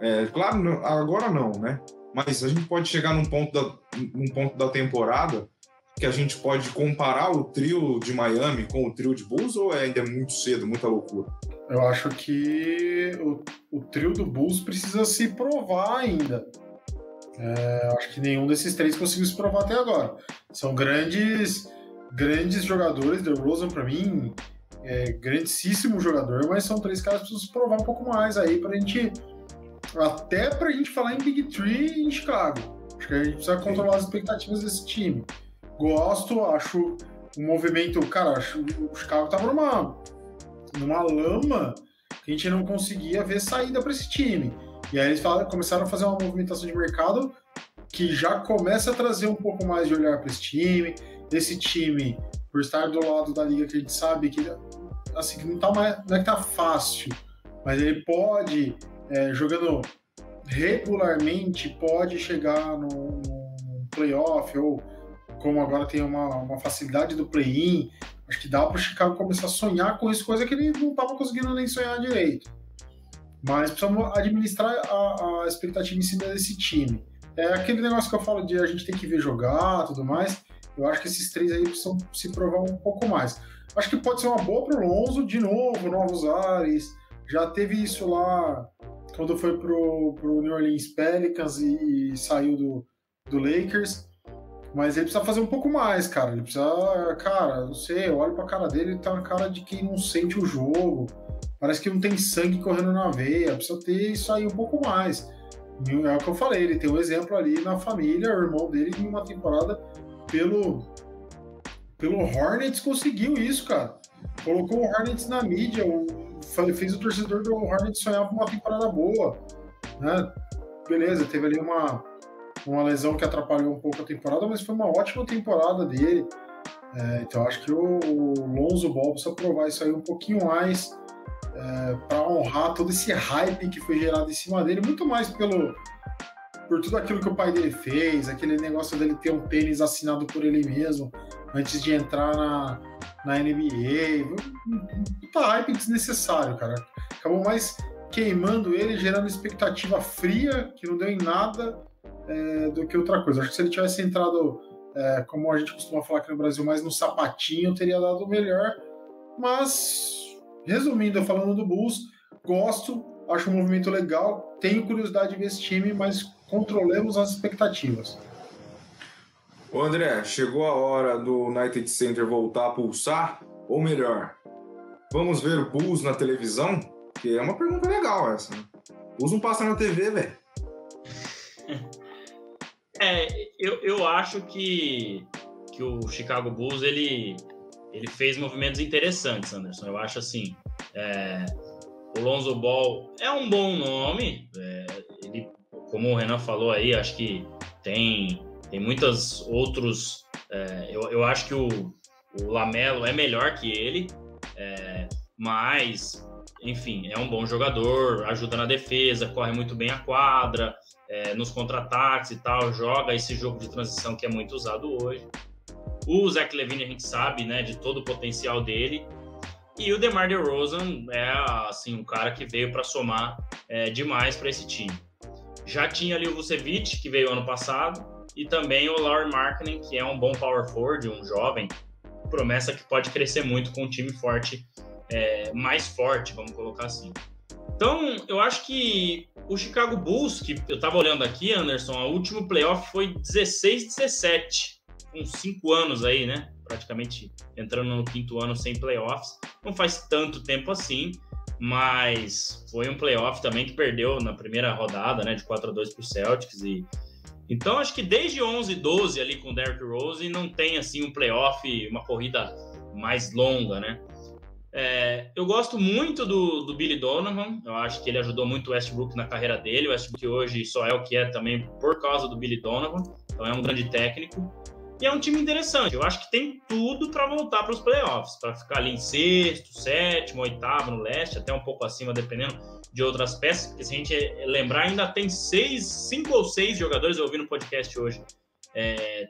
é, claro, agora não, né? Mas a gente pode chegar num ponto da, num ponto da temporada que a gente pode comparar o trio de Miami com o trio de Bulls ou é ainda muito cedo, muita loucura? Eu acho que o, o trio do Bulls precisa se provar ainda. É, acho que nenhum desses três conseguiu se provar até agora. São grandes, grandes jogadores. The Rosen, para mim, é grandíssimo jogador, mas são três caras que precisam provar um pouco mais aí para a gente. Até para a gente falar em Big Three em Chicago. Acho que a gente precisa controlar as expectativas desse time gosto, acho o movimento, cara, acho o Chicago tava numa, numa lama que a gente não conseguia ver saída para esse time. E aí eles falaram, começaram a fazer uma movimentação de mercado que já começa a trazer um pouco mais de olhar para esse time, desse time, por estar do lado da liga que a gente sabe que assim, não tá mais, não é que tá fácil, mas ele pode, é, jogando regularmente, pode chegar no, no playoff ou como agora tem uma, uma facilidade do play-in, acho que dá para o Chicago começar a sonhar com isso, coisa que ele não estava conseguindo nem sonhar direito. Mas precisamos administrar a, a, expectativa em cima desse time. É aquele negócio que eu falo de a gente tem que ver jogar tudo mais. Eu acho que esses três aí precisam se provar um pouco mais. Acho que pode ser uma boa para Lonzo, de novo, novos ares. Já teve isso lá quando foi pro, pro New Orleans Pelicans e, e saiu do, do Lakers. Mas ele precisa fazer um pouco mais, cara. Ele precisa, cara, não sei, eu olho pra cara dele, ele tá na cara de quem não sente o jogo. Parece que não tem sangue correndo na veia. Precisa ter isso aí um pouco mais. É o que eu falei, ele tem um exemplo ali na família, o irmão dele em uma temporada pelo pelo Hornets conseguiu isso, cara. Colocou o Hornets na mídia, fez o torcedor do Hornets sonhar com uma temporada boa, né? Beleza, teve ali uma uma lesão que atrapalhou um pouco a temporada, mas foi uma ótima temporada dele. É, então acho que o, o Lonzo Ball precisa provar isso aí um pouquinho mais é, para honrar todo esse hype que foi gerado em cima dele, muito mais pelo por tudo aquilo que o pai dele fez, aquele negócio dele ter um tênis assinado por ele mesmo antes de entrar na, na NBA. Puta hype desnecessário, cara. Acabou mais queimando ele, gerando expectativa fria, que não deu em nada, é, do que outra coisa. Acho que se ele tivesse entrado, é, como a gente costuma falar aqui no Brasil, mais no sapatinho, teria dado melhor. Mas, resumindo, falando do Bulls, gosto, acho um movimento legal, tenho curiosidade de ver esse time, mas controlemos as expectativas. Ô André, chegou a hora do United Center voltar a pulsar? Ou melhor, vamos ver o Bulls na televisão? Que é uma pergunta legal essa. Né? Bulls não passa na TV, velho. É, eu, eu acho que, que o Chicago Bulls ele, ele fez movimentos interessantes, Anderson. Eu acho assim. É, o Lonzo Ball é um bom nome. É, como o Renan falou aí, acho que tem, tem muitos outros. É, eu, eu acho que o, o Lamelo é melhor que ele, é, mas, enfim, é um bom jogador, ajuda na defesa, corre muito bem a quadra, é, nos contra-ataques e tal, joga esse jogo de transição que é muito usado hoje. O Zach Levine a gente sabe, né, de todo o potencial dele. E o DeMar DeRozan é assim um cara que veio para somar é, demais para esse time. Já tinha ali o Vucevic, que veio ano passado, e também o Laurie Markkinen, que é um bom power forward, um jovem, promessa que pode crescer muito com um time forte, é, mais forte, vamos colocar assim. Então, eu acho que o Chicago Bulls, que eu tava olhando aqui, Anderson, o último playoff foi 16-17, com cinco anos aí, né? Praticamente entrando no quinto ano sem playoffs. Não faz tanto tempo assim, mas foi um playoff também que perdeu na primeira rodada, né? De 4 a 2 pro Celtics. E... Então, acho que desde 11 12 ali com o Derrick Rose, não tem assim um playoff, uma corrida mais longa, né? É, eu gosto muito do, do, Billy Donovan. Eu acho que ele ajudou muito o Westbrook na carreira dele. O Westbrook hoje só é o que é também por causa do Billy Donovan. Então é um grande técnico. E é um time interessante. Eu acho que tem tudo para voltar para os playoffs, para ficar ali em sexto, sétimo, oitavo no leste, até um pouco acima, dependendo de outras peças. Porque se a gente lembrar, ainda tem seis, cinco ou seis jogadores. Eu ouvi no podcast hoje. É,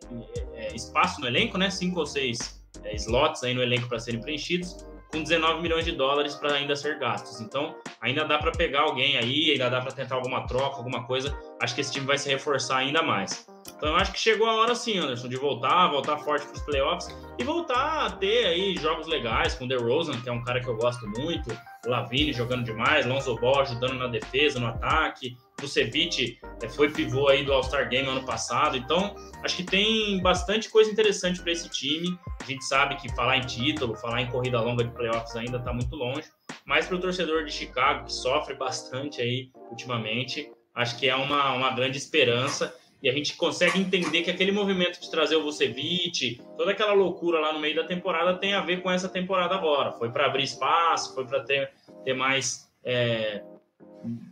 é, espaço no elenco, né? Cinco ou seis é, slots aí no elenco para serem preenchidos com 19 milhões de dólares para ainda ser gastos. Então, ainda dá para pegar alguém aí, ainda dá para tentar alguma troca, alguma coisa. Acho que esse time vai se reforçar ainda mais. Então, eu acho que chegou a hora sim, Anderson, de voltar, voltar forte para os playoffs e voltar a ter aí jogos legais com o DeRozan, que é um cara que eu gosto muito, Lavine jogando demais, Lonzo Ball ajudando na defesa, no ataque, Vucevic é, foi pivô aí do All-Star Game ano passado. Então, acho que tem bastante coisa interessante para esse time. A gente sabe que falar em título, falar em corrida longa de playoffs ainda está muito longe. Mas para o torcedor de Chicago, que sofre bastante aí ultimamente, acho que é uma, uma grande esperança. E a gente consegue entender que aquele movimento de trazer o Vucevic, toda aquela loucura lá no meio da temporada tem a ver com essa temporada agora. Foi para abrir espaço, foi para ter, ter mais é,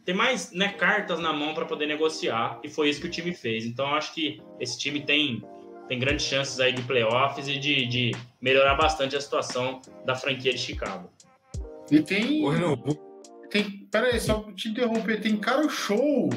ter mais né, cartas na mão para poder negociar, e foi isso que o time fez. Então, acho que esse time tem, tem grandes chances aí de playoffs e de, de melhorar bastante a situação da franquia de Chicago. E tem. Oi, não. tem peraí, só te interromper, tem cara show,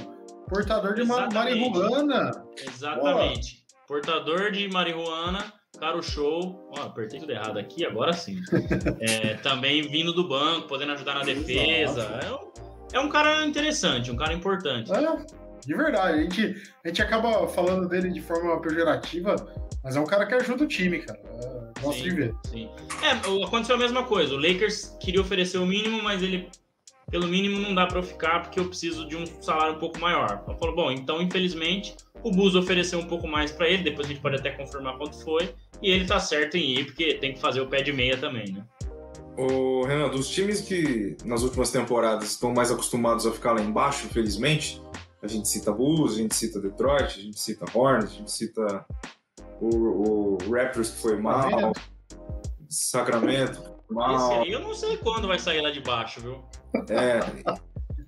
portador de marihuana. Exatamente. Portador de marihuana, caro show. Ó, apertei tudo errado aqui, agora sim. é, também vindo do banco, podendo ajudar na defesa. É um é um cara interessante, um cara importante. É, de verdade. A gente, a gente acaba falando dele de forma pejorativa, mas é um cara que ajuda o time, cara. É, gosto sim, de ver. Sim. É, aconteceu a mesma coisa. O Lakers queria oferecer o mínimo, mas ele, pelo mínimo, não dá para eu ficar porque eu preciso de um salário um pouco maior. Então falou, bom, então infelizmente o Bus ofereceu um pouco mais para ele, depois a gente pode até confirmar quanto foi, e ele tá certo em ir, porque tem que fazer o pé de meia também, né? Ô, Renan, dos times que nas últimas temporadas estão mais acostumados a ficar lá embaixo, infelizmente, a gente cita Bulls, a gente cita Detroit, a gente cita Hornets, a gente cita o, o Raptors que foi mal, Sacramento, mal. Esse aí eu não sei quando vai sair lá de baixo, viu? É.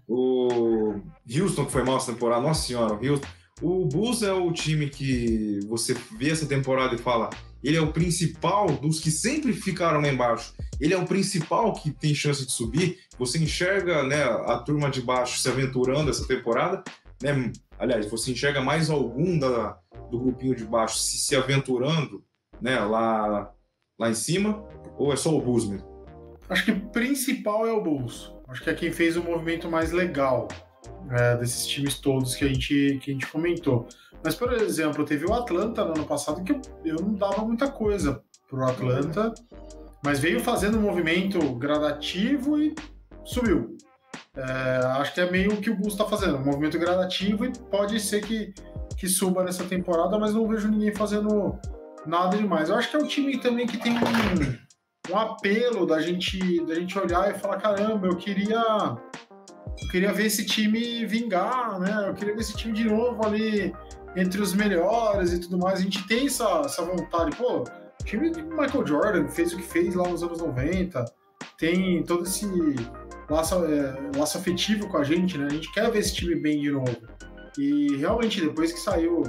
O Houston que foi mal essa temporada, nossa senhora, o Houston. O Bulls é o time que você vê essa temporada e fala, ele é o principal dos que sempre ficaram lá embaixo. Ele é o principal que tem chance de subir. Você enxerga né, a turma de baixo se aventurando essa temporada. Né? Aliás, você enxerga mais algum da, do grupinho de baixo se, se aventurando né, lá, lá em cima? Ou é só o Bulls mesmo? Acho que principal é o Bulls. Acho que é quem fez o movimento mais legal é, desses times todos que a gente, que a gente comentou. Mas, por exemplo, teve o Atlanta no ano passado que eu, não dava muita coisa pro Atlanta, mas veio fazendo um movimento gradativo e subiu. É, acho que é meio que o Bulls está fazendo, um movimento gradativo e pode ser que, que suba nessa temporada, mas não vejo ninguém fazendo nada demais. Eu acho que é um time também que tem um, um apelo da gente, da gente olhar e falar: caramba, eu queria eu queria ver esse time vingar, né? Eu queria ver esse time de novo ali entre os melhores e tudo mais. A gente tem essa, essa vontade. Pô, o time de Michael Jordan fez o que fez lá nos anos 90, tem todo esse laço, é, laço afetivo com a gente, né? A gente quer ver esse time bem de novo. E realmente, depois que saiu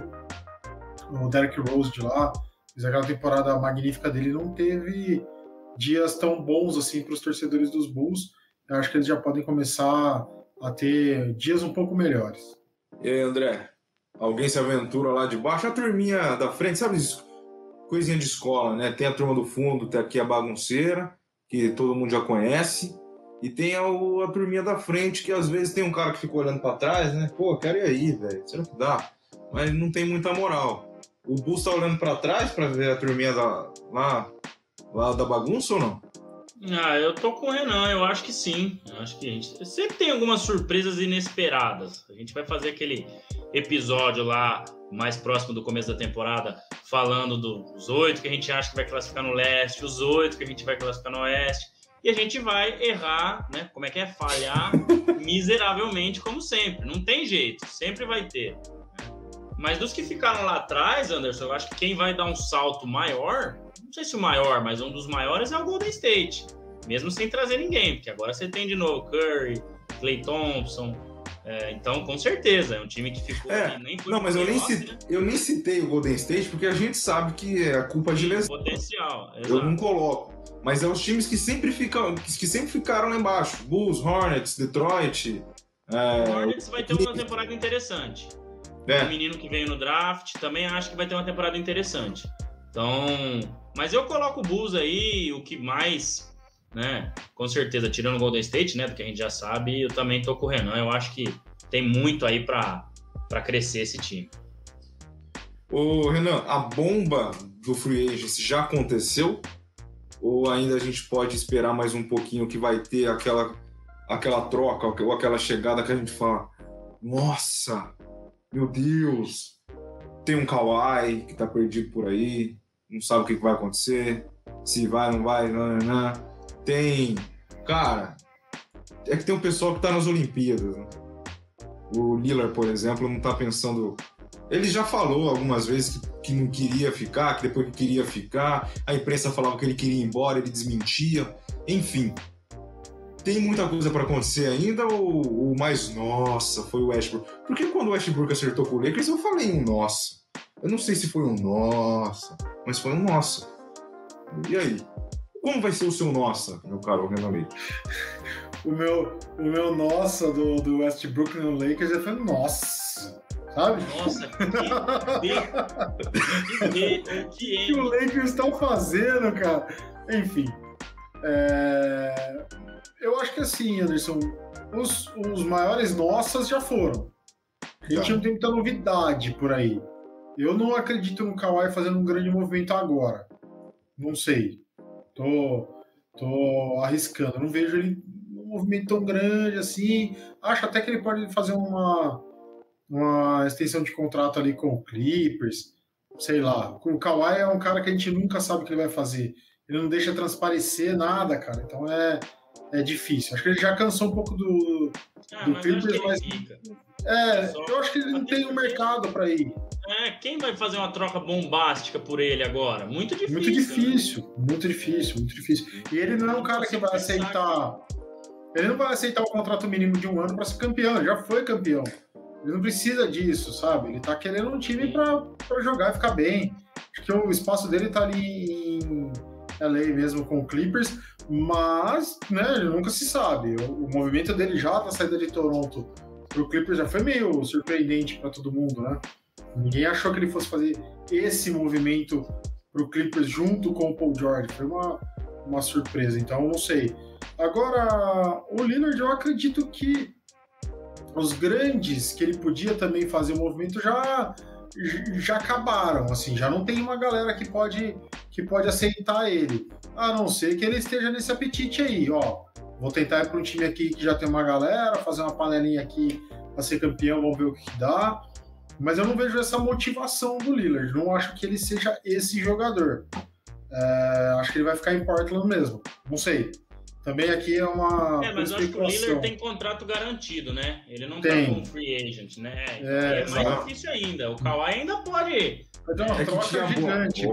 o Derrick Rose de lá, fez aquela temporada magnífica dele, não teve dias tão bons assim para os torcedores dos Bulls eu acho que eles já podem começar a ter dias um pouco melhores. E aí, André? Alguém se aventura lá de baixo? A turminha da frente, sabe isso? Coisinha de escola, né? Tem a turma do fundo, tem aqui a bagunceira, que todo mundo já conhece. E tem a, a turminha da frente, que às vezes tem um cara que fica olhando para trás, né? Pô, quero ir aí, velho. Será que dá? Mas não tem muita moral. O Bus tá olhando para trás para ver a turminha da, lá, lá da bagunça ou não? Ah, eu tô com o Renan, eu acho que sim. Eu acho que a gente sempre tem algumas surpresas inesperadas. A gente vai fazer aquele episódio lá mais próximo do começo da temporada, falando dos oito que a gente acha que vai classificar no leste, os oito que a gente vai classificar no oeste. E a gente vai errar, né? Como é que é? Falhar miseravelmente, como sempre. Não tem jeito, sempre vai ter. Mas dos que ficaram lá atrás, Anderson, eu acho que quem vai dar um salto maior, não sei se o maior, mas um dos maiores é o Golden State. mesmo sem trazer ninguém, porque agora você tem de novo Curry, Clay Thompson. É, então, com certeza, é um time que ficou. É, nem foi não, mas eu nem, citei, né? eu nem citei o Golden State porque a gente sabe que é a culpa de lesão. Potencial. Exato. Eu não coloco. Mas é os times que sempre ficam, que sempre ficaram lá embaixo. Bulls, Hornets, Detroit. É... O Hornets vai ter uma temporada interessante. É. O menino que veio no draft também acho que vai ter uma temporada interessante. Então, mas eu coloco o Bulls aí, o que mais né? Com certeza, tirando o Golden State, né? Do que a gente já sabe, eu também tô com o Renan. Eu acho que tem muito aí para crescer esse time. Ô, Renan, a bomba do Free Agents já aconteceu? Ou ainda a gente pode esperar mais um pouquinho que vai ter aquela, aquela troca ou aquela chegada que a gente fala: Nossa, meu Deus, tem um Kawhi que tá perdido por aí, não sabe o que vai acontecer, se vai, não vai, não, não, não. Tem. Cara, é que tem um pessoal que tá nas Olimpíadas. Né? O Lillard, por exemplo, não tá pensando. Ele já falou algumas vezes que, que não queria ficar, que depois que queria ficar, a imprensa falava que ele queria ir embora, ele desmentia. Enfim, tem muita coisa para acontecer ainda ou o mais nossa foi o Westbrook? Porque quando o Westbrook acertou com o Lakers, eu falei um nossa. Eu não sei se foi um nossa, mas foi um nossa. E aí? Como vai ser o seu nossa, meu caro Renan o meu, o meu nossa do, do Westbrook no Lakers já foi nossa. Sabe? Nossa, que, que, que, que, que o Lakers estão fazendo, cara. Enfim. É... Eu acho que assim, Anderson, os, os maiores nossas já foram. A gente tá. não tem muita novidade por aí. Eu não acredito no Kawhi fazendo um grande movimento agora. Não sei. Tô, tô arriscando. Não vejo ele um movimento tão grande assim. Acho até que ele pode fazer uma, uma extensão de contrato ali com o Clippers. Sei lá. O Kawhi é um cara que a gente nunca sabe o que ele vai fazer. Ele não deixa transparecer nada, cara. Então é, é difícil. Acho que ele já cansou um pouco do, ah, do mas Clippers, mas. É, eu acho que ele não tem um mercado para ir. É, quem vai fazer uma troca bombástica por ele agora? Muito difícil. Muito difícil, né? muito difícil, muito difícil. E ele não é um cara que vai aceitar. Ele não vai aceitar o contrato mínimo de um ano para ser campeão, ele já foi campeão. Ele não precisa disso, sabe? Ele tá querendo um time para jogar e ficar bem. Acho que o espaço dele tá ali em LA mesmo com o Clippers, mas né, nunca se sabe. O, o movimento dele já na saída de Toronto pro Clippers já foi meio surpreendente para todo mundo, né? Ninguém achou que ele fosse fazer esse movimento para o Clippers junto com o Paul George. Foi uma, uma surpresa, então não sei. Agora, o Lillard, eu acredito que os grandes que ele podia também fazer o movimento já já acabaram, assim, já não tem uma galera que pode que pode aceitar ele. A não ser que ele esteja nesse apetite aí, ó. Vou tentar ir para um time aqui que já tem uma galera, fazer uma panelinha aqui para ser campeão, vamos ver o que, dá. Mas eu não vejo essa motivação do Lillard. Não acho que ele seja esse jogador. É, acho que ele vai ficar em Portland mesmo. Não sei. Também aqui é uma. É, mas eu acho que o Lillard tem contrato garantido, né? Ele não tá tem. tá como free agent, né? É, é mais difícil ainda. O Kawhi ainda pode. É que, tinha gigante,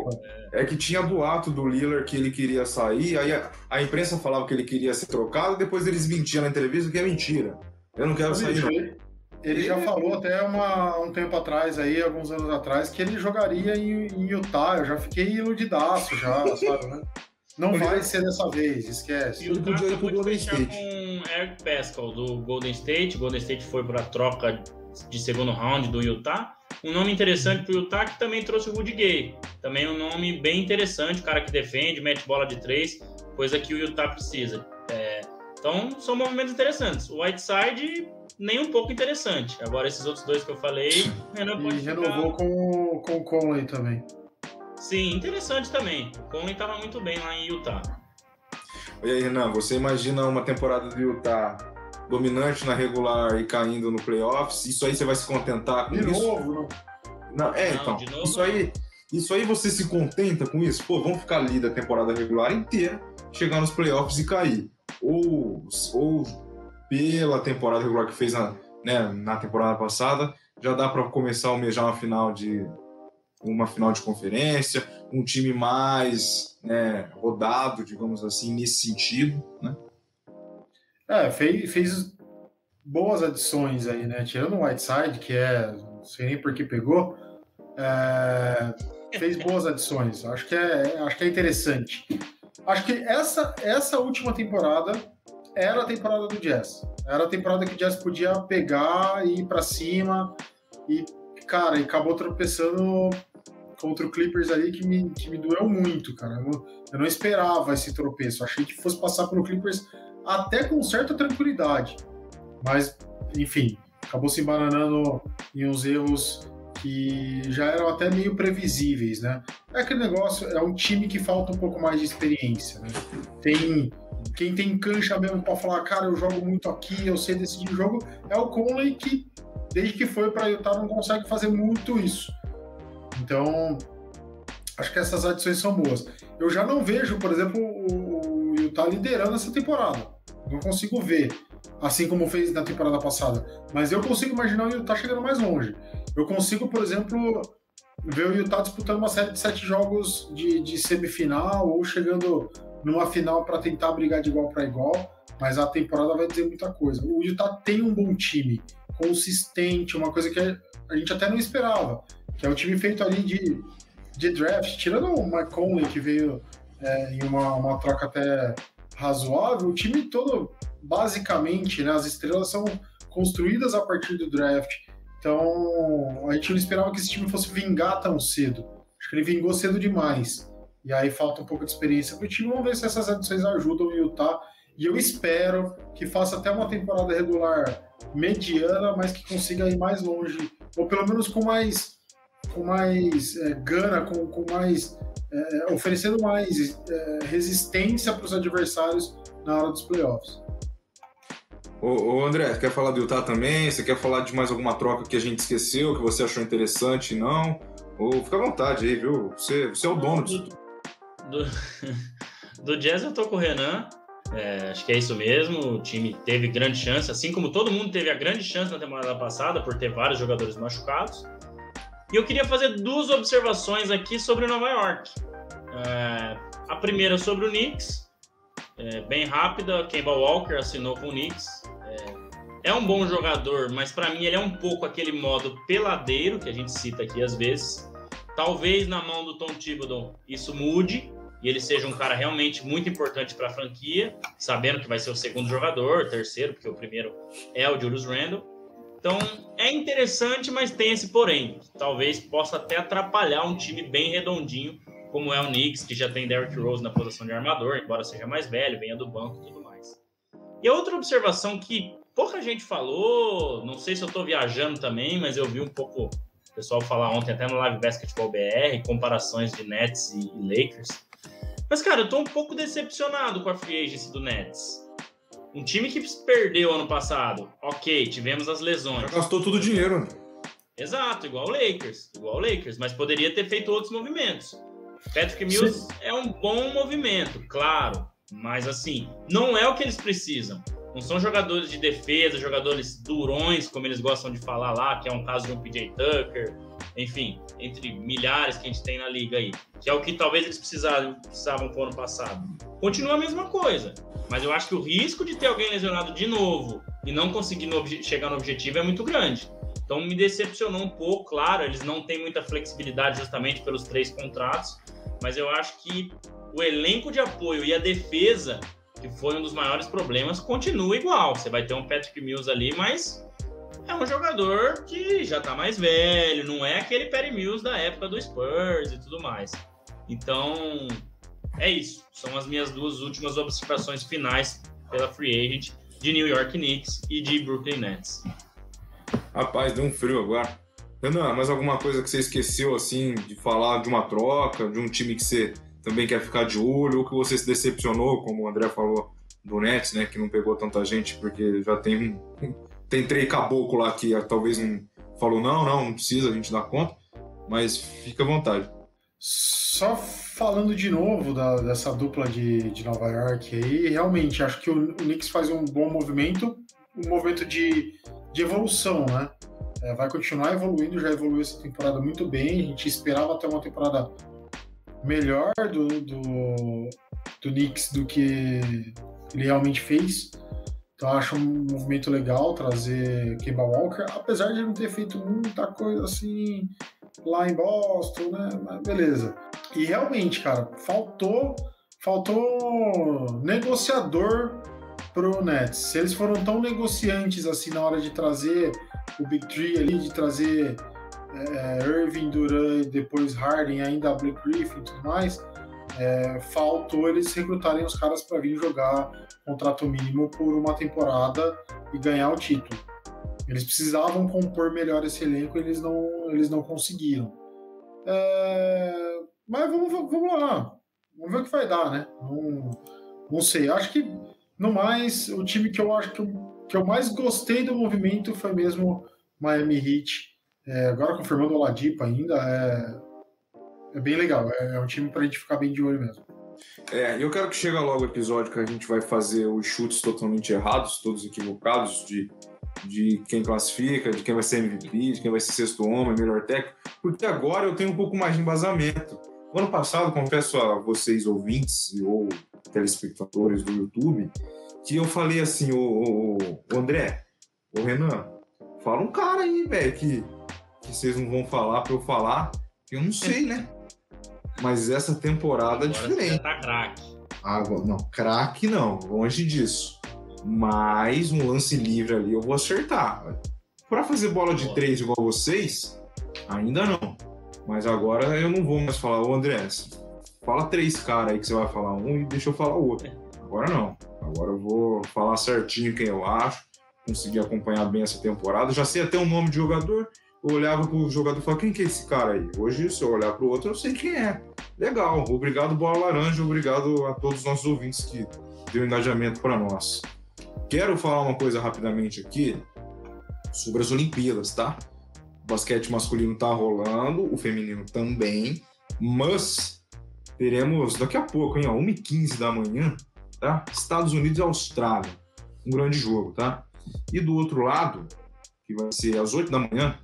é que tinha boato do Lillard que ele queria sair, aí a, a, imprensa falava que ele queria ser trocado, depois eles mentiam na entrevista que é mentira. Eu não quero sair, não. Ele já falou até uma, um tempo atrás, aí, alguns anos atrás, que ele jogaria em, em Utah. Eu já fiquei iludidaço, já, sabe, né? Não vai ser dessa vez, esquece. E o Utah acabou de Golden fechar State. com Eric Pascal, do Golden State. Golden State foi para a troca de segundo round do Utah. Um nome interessante para o Utah que também trouxe o Rudy Gay. Também um nome bem interessante, cara que defende, mete bola de três, coisa que o Utah precisa. É, então, são movimentos interessantes. O Whiteside nem um pouco interessante. Agora, esses outros dois que eu falei, Renan pode E renovou ficar... com, com o Conley também. Sim, interessante também. O Conley estava muito bem lá em Utah. E aí, Renan, você imagina uma temporada do Utah dominante na regular e caindo no playoffs? Isso aí você vai se contentar com de isso? Novo, não. não é, não, então. Isso aí, isso aí você se contenta com isso? Pô, vamos ficar ali da temporada regular inteira, chegar nos playoffs e cair. Ou, ou pela temporada regular que fez na, né, na temporada passada, já dá para começar a almejar uma final de, uma final de conferência, um time mais né, rodado, digamos assim, nesse sentido, né? É, fez, fez boas adições aí, né? Tirando o Whiteside, que é, não sei nem por que pegou, é, fez boas adições. Acho que é, acho que é interessante. Acho que essa, essa última temporada era a temporada do Jazz. Era a temporada que o Jazz podia pegar e ir para cima e, cara, e acabou tropeçando contra o Clippers ali que me, que me doeu muito, cara. Eu, eu não esperava esse tropeço. Achei que fosse passar pelo Clippers até com certa tranquilidade. Mas, enfim, acabou se embananando em uns erros que já eram até meio previsíveis, né? É aquele negócio, é um time que falta um pouco mais de experiência, né? Tem quem tem cancha mesmo para falar, cara, eu jogo muito aqui, eu sei decidir o jogo, é o Conley que desde que foi para Utah não consegue fazer muito isso. Então, acho que essas adições são boas. Eu já não vejo, por exemplo, o Utah liderando essa temporada. Não consigo ver, assim como fez na temporada passada. Mas eu consigo imaginar o Utah chegando mais longe. Eu consigo, por exemplo, ver o Utah disputando uma série de sete jogos de, de semifinal ou chegando numa final para tentar brigar de igual para igual. Mas a temporada vai dizer muita coisa. O Utah tem um bom time, consistente, uma coisa que a gente até não esperava, que é um time feito ali de, de draft, tirando o Mike Conley, que veio é, em uma, uma troca até razoável, o time todo, basicamente, né, as estrelas são construídas a partir do draft. Então, a gente não esperava que esse time fosse vingar tão cedo. Acho que ele vingou cedo demais. E aí falta um pouco de experiência para o time. Vamos ver se essas adições ajudam o Utah. E eu espero que faça até uma temporada regular mediana, mas que consiga ir mais longe, ou pelo menos com mais, com mais é, gana, com, com mais. É, oferecendo mais é, resistência para os adversários na hora dos playoffs. Ô, ô, André, quer falar do Utah também? Você quer falar de mais alguma troca que a gente esqueceu, que você achou interessante? Não? Ou fica à vontade aí, viu? Você, você é o dono disso. Do, do Jazz eu tô com o Renan. É, acho que é isso mesmo. O time teve grande chance, assim como todo mundo teve a grande chance na temporada passada por ter vários jogadores machucados. E eu queria fazer duas observações aqui sobre Nova York. É, a primeira sobre o Knicks, é, bem rápida. Kemba Walker assinou com o Knicks. É um bom jogador, mas para mim ele é um pouco aquele modo peladeiro que a gente cita aqui às vezes. Talvez na mão do Tom Thibodeau isso mude e ele seja um cara realmente muito importante para a franquia, sabendo que vai ser o segundo jogador, terceiro, porque o primeiro é o Julius Randle. Então é interessante, mas tem esse porém. Talvez possa até atrapalhar um time bem redondinho, como é o Knicks, que já tem Derrick Rose na posição de armador, embora seja mais velho, venha do banco e tudo mais. E outra observação que pouca gente falou, não sei se eu estou viajando também, mas eu vi um pouco o pessoal falar ontem até no Live Basketball BR, comparações de Nets e, Lakers. Mas, cara, eu tô um pouco decepcionado com a free agency do Nets. Um time que perdeu ano passado, ok, tivemos as lesões. Já gastou todo o dinheiro. Exato, igual o Lakers, igual o Lakers, mas poderia ter feito outros movimentos. Patrick Mills Sim. é um bom movimento, claro, mas assim, não é o que eles precisam. Não são jogadores de defesa, jogadores durões, como eles gostam de falar lá, que é um caso de um PJ Tucker, enfim, entre milhares que a gente tem na liga aí, que é o que talvez eles precisavam, precisavam pro ano passado. Continua a mesma coisa, mas eu acho que o risco de ter alguém lesionado de novo e não conseguir no chegar no objetivo é muito grande. Então me decepcionou um pouco, claro, eles não têm muita flexibilidade justamente pelos três contratos, mas eu acho que o elenco de apoio e a defesa que foi um dos maiores problemas, continua igual. Você vai ter um Patrick Mills ali, mas é um jogador que já tá mais velho, não é aquele Perry Mills da época do Spurs e tudo mais. Então, é isso. São as minhas duas últimas observações finais pela free agent de New York Knicks e de Brooklyn Nets. Rapaz, deu um frio agora. Renan, mais alguma coisa que você esqueceu, assim, de falar de uma troca, de um time que você também quer ficar de olho, ou que você se decepcionou, como o André falou do Nets, né, que não pegou tanta gente porque já tem um, tem caboclo lá que talvez não falou não, não, não precisa, a gente dá conta, mas fica à vontade. Só falando de novo da, dessa dupla de, de Nova York aí, realmente acho que o, o Knicks faz um bom movimento, um movimento de, de evolução, né? é, vai continuar evoluindo, já evoluiu essa temporada muito bem. A gente esperava ter uma temporada melhor do, do, do Knicks do que ele realmente fez. Então acho um movimento legal trazer Kemba Walker, apesar de não ter feito muita coisa assim lá em Boston, né? Mas beleza. E realmente, cara, faltou faltou negociador pro Nets. Se eles foram tão negociantes assim na hora de trazer o Big Three ali, de trazer é, Irving, Duran e depois Harden, ainda Blake Griffin e tudo mais, é, faltou eles recrutarem os caras para vir jogar contrato mínimo por uma temporada e ganhar o título. Eles precisavam compor melhor esse elenco e eles não, eles não conseguiram. É, mas vamos, vamos lá. Vamos ver o que vai dar, né? Não, não sei. Acho que, no mais, o time que eu acho que eu, que eu mais gostei do movimento foi mesmo Miami Heat. É, agora confirmando o Ladipo ainda, é, é bem legal. É, é um time para a gente ficar bem de olho mesmo. É, eu quero que chegue logo o episódio que a gente vai fazer os chutes totalmente errados, todos equivocados, de, de quem classifica, de quem vai ser MVP, de quem vai ser sexto homem, melhor técnico, porque agora eu tenho um pouco mais de embasamento. O ano passado, confesso a vocês, ouvintes ou telespectadores do YouTube, que eu falei assim, o, André, o Renan, fala um cara aí, velho, que, que vocês não vão falar para eu falar, eu não sei, né? Mas essa temporada é Agora é diferente. Tá craque. Ah, não, craque não, longe disso. Mas um lance livre ali eu vou acertar. Para fazer bola de Boa. três igual vocês, ainda não. Mas agora eu não vou mais falar, ô André, fala três caras aí que você vai falar um e deixa eu falar o outro. Agora não. Agora eu vou falar certinho quem eu acho, conseguir acompanhar bem essa temporada. Já sei até o nome de jogador, eu olhava pro jogador e falava, quem que é esse cara aí? Hoje, se eu olhar pro outro, eu sei quem é. Legal, obrigado Bola Laranja, obrigado a todos os nossos ouvintes que deu engajamento para nós. Quero falar uma coisa rapidamente aqui sobre as Olimpíadas, tá? O basquete masculino tá rolando, o feminino também, mas teremos daqui a pouco, hein, ó, 1h15 da manhã, tá? Estados Unidos e Austrália. Um grande jogo, tá? E do outro lado, que vai ser às 8 da manhã,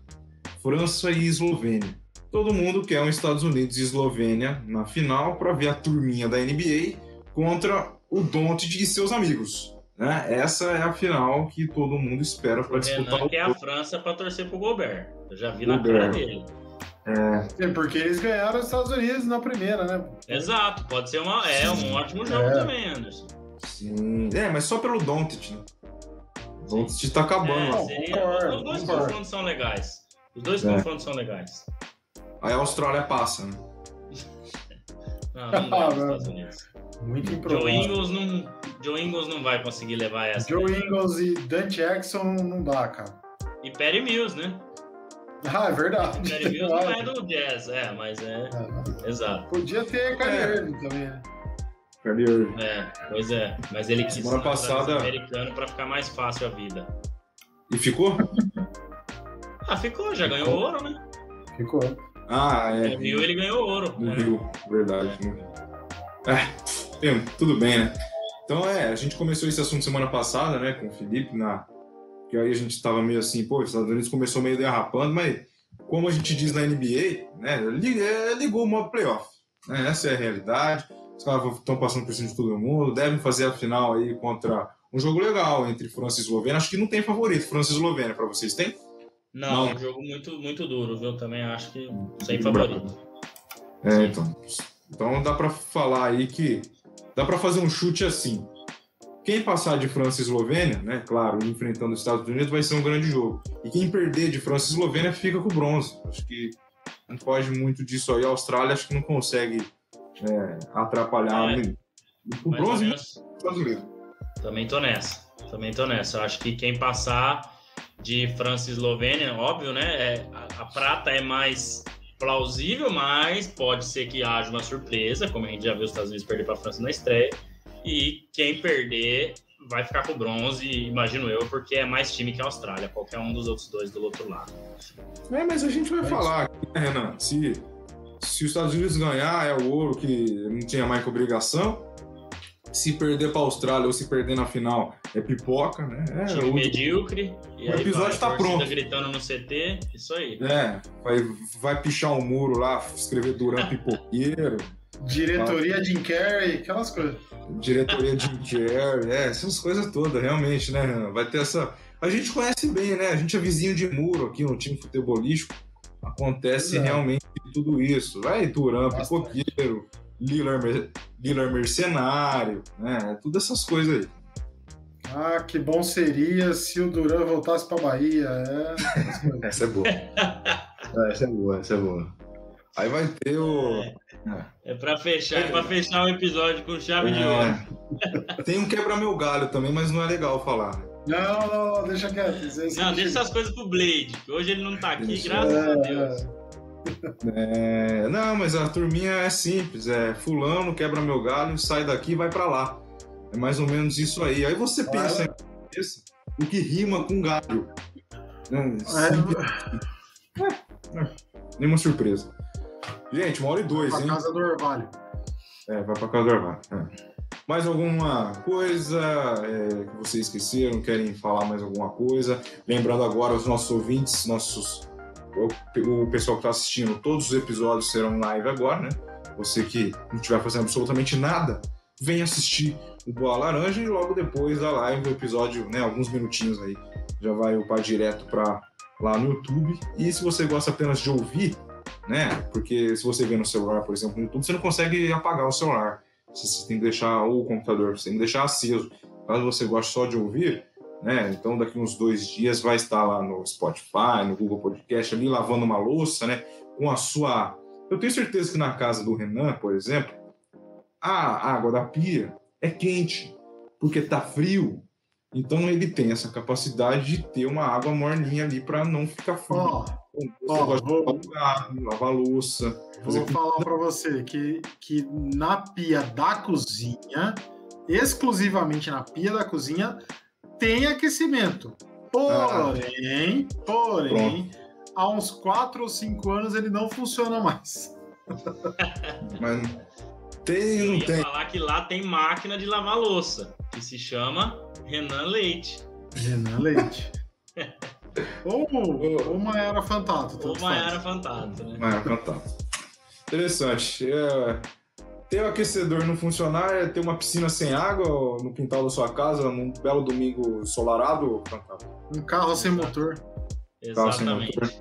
França e Eslovênia. Todo mundo quer um Estados Unidos e Eslovênia na final para ver a turminha da NBA contra o Doncic e seus amigos. Né? Essa é a final que todo mundo espera para disputar. Renan o quer a França para torcer pro Gobert. Eu já vi na cara dele. É. é. porque eles ganharam os Estados Unidos na primeira, né? Exato, pode ser uma, é, um ótimo jogo é. também, Anderson. Sim, é, mas só pelo Doncic, né? O Doncic tá acabando. É, seria, os dois confrontos são legais. Os dois é. confrontos são legais. Aí a Austrália passa, né? não, não dá nos Estados Unidos. Muito improvável. Joe Ingles não, Joe Ingles não vai conseguir levar essa. Joe né? Ingles e Dan Jackson não dá, cara. E Perry Mills, né? Ah, é verdade. Perry Mills não é do Jazz, é, mas é. é. Exato. Podia ter Kyrie é. Irving também, né? Kyrie Irving. É, pois é. Mas ele quis Semana passada... americano para ficar mais fácil a vida. E ficou? Ah, ficou, já ganhou ouro, né? Ficou. Ah, é. No Rio ele ganhou ouro. No né? Rio, verdade. É. é, tudo bem, né? Então é, a gente começou esse assunto semana passada, né, com o Felipe, na... que aí a gente tava meio assim, pô, os Estados Unidos começou meio derrapando, mas como a gente diz na NBA, né, é, ligou o modo playoff. Né? Essa é a realidade. Os caras estão passando por cima de todo mundo, devem fazer a final aí contra um jogo legal entre França e Eslovênia. Acho que não tem favorito, França e Eslovênia, para vocês tem? Não, não, um jogo muito, muito duro, viu? Também acho que sem favorito. É, então. Então dá para falar aí que dá para fazer um chute assim. Quem passar de França e Eslovênia, né, claro, enfrentando os Estados Unidos, vai ser um grande jogo. E quem perder de França e Eslovênia fica com o bronze. Acho que não foge muito disso aí. A Austrália acho que não consegue é, atrapalhar. É, o bronze e Estados Unidos. Também tô nessa. Também tô nessa. Eu acho que quem passar de França e Eslovênia, óbvio, né? É, a, a, prata é mais plausível, mas pode ser que haja uma surpresa, como a gente já viu os Estados Unidos perder para a França na estreia. E quem perder vai ficar com bronze, imagino eu, porque é mais time que a Austrália, qualquer um dos outros dois do outro lado. É, mas a gente vai é falar aqui, né, Renan? Se, se os Estados Unidos ganhar, é o ouro que não tinha mais que obrigação. Se perder para a Austrália ou se perder na final, é pipoca, né? É, Time o- medíocre. E o aí episódio vai, tá torcida pronto. gritando no CT, isso aí. É, vai, vai pichar um muro lá, escrever Duran pipoqueiro, Diretoria Jim Carrey, aquelas coisas. diretoria de Jerry, é, essas coisas todas, realmente, né, Renan? Vai ter essa. A gente conhece bem, né? A gente é vizinho de muro aqui no time futebolístico. Acontece Exato. realmente tudo isso. Vai Duran, Bastante. pipoqueiro, Lillard, mer- Lillard mercenário, né? Tudo essas coisas aí. Ah, que bom seria se o Duran voltasse pra Bahia. É. Essa é boa. É, essa é boa, essa é boa. Aí vai ter o. É pra fechar, é pra fechar o episódio com chave de ouro. É. Tem um quebra meu galho também, mas não é legal falar. né? Não, não, não, deixa quieto. Não, deixa essas coisas pro Blade, hoje ele não tá aqui, Deixa- graças a É, Deus. É, não, mas a turminha é simples, é fulano quebra meu galho, sai daqui e vai pra lá. É mais ou menos isso aí. Aí você pensa em cabeça, o que rima com galho. Né? Simples. Nenhuma surpresa. Gente, uma hora e dois, pra hein? casa do Orvalho. É, vai pra casa do Orvalho. É. Mais alguma coisa é, que vocês esqueceram? Querem falar mais alguma coisa? Lembrando agora os nossos ouvintes, nossos o, pessoal que está assistindo, todos os episódios serão live agora, né? Você que não estiver fazendo absolutamente nada, vem assistir o Boa Laranja e logo depois da live, o episódio, né? Alguns minutinhos aí, já vai upar direto para lá no YouTube. E se você gosta apenas de ouvir, né? Porque se você vê no celular, por exemplo, no YouTube, você não consegue apagar o celular. Você tem que deixar ou o computador, você tem que deixar aceso. Caso você goste só de ouvir, né? Então daqui uns dois dias vai estar lá no Spotify, no Google Podcast, ali lavando uma louça, né? Com a sua. Eu tenho certeza que na casa do Renan, por exemplo, a água da pia é quente, porque tá frio. Então ele tem essa capacidade de ter uma água morninha ali para não ficar frio. Gosta de vou- lavar lavar louça, vou falar pra você que, que na pia da cozinha, exclusivamente na pia da cozinha, tem aquecimento. Porém, porém, há uns 4 ou 5 anos ele não funciona mais. Mas tem Eu ou não ia tem? falar que lá tem máquina de lavar louça, que se chama Renan Leite. Renan Leite. ou, ou Maiara Fantato. Ou faz. Fantato, né? Ah, fantástico. Interessante. É, ter o aquecedor não funcionar é ter uma piscina sem água no quintal da sua casa num belo domingo ensolarado. Fantástico. Um carro sem motor. Carro sem Exatamente. motor.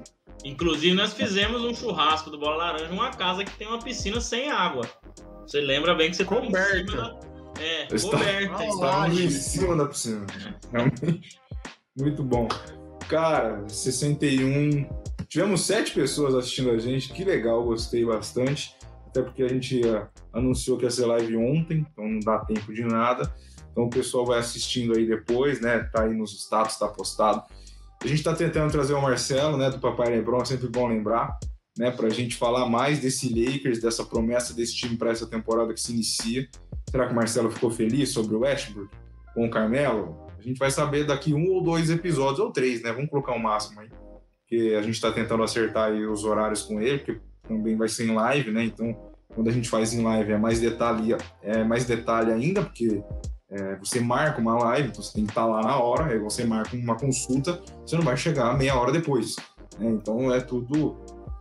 Inclusive, nós fizemos um churrasco do Bola Laranja numa casa que tem uma piscina sem água. Você lembra bem que você Coberta. cima da... É, Está- coberta. Ah, Estávamos em cima da piscina. Realmente. Muito bom. Cara, 61. Tivemos sete pessoas assistindo a gente. Que legal, gostei bastante. Até porque a gente ah, anunciou que ia ser live ontem, então não dá tempo de nada. Então o pessoal vai assistindo aí depois, né? Tá aí nos status, tá postado. A gente tá tentando trazer o Marcelo, né, do Papai Lebron, é sempre bom lembrar, né, pra gente falar mais desse Lakers, dessa promessa desse time para essa temporada que se inicia. Será que o Marcelo ficou feliz sobre o Westbrook com o Carmelo? A gente vai saber daqui um ou dois episódios, ou três, né? Vamos colocar o máximo aí. Porque a gente tá tentando acertar aí os horários com ele, porque também vai ser em live, né? Então, quando a gente faz em live é mais detalhe, é mais detalhe ainda, porque é, você marca uma live, então você tem que estar lá na hora, aí você marca uma consulta, você não vai chegar meia hora depois. né? Então é tudo.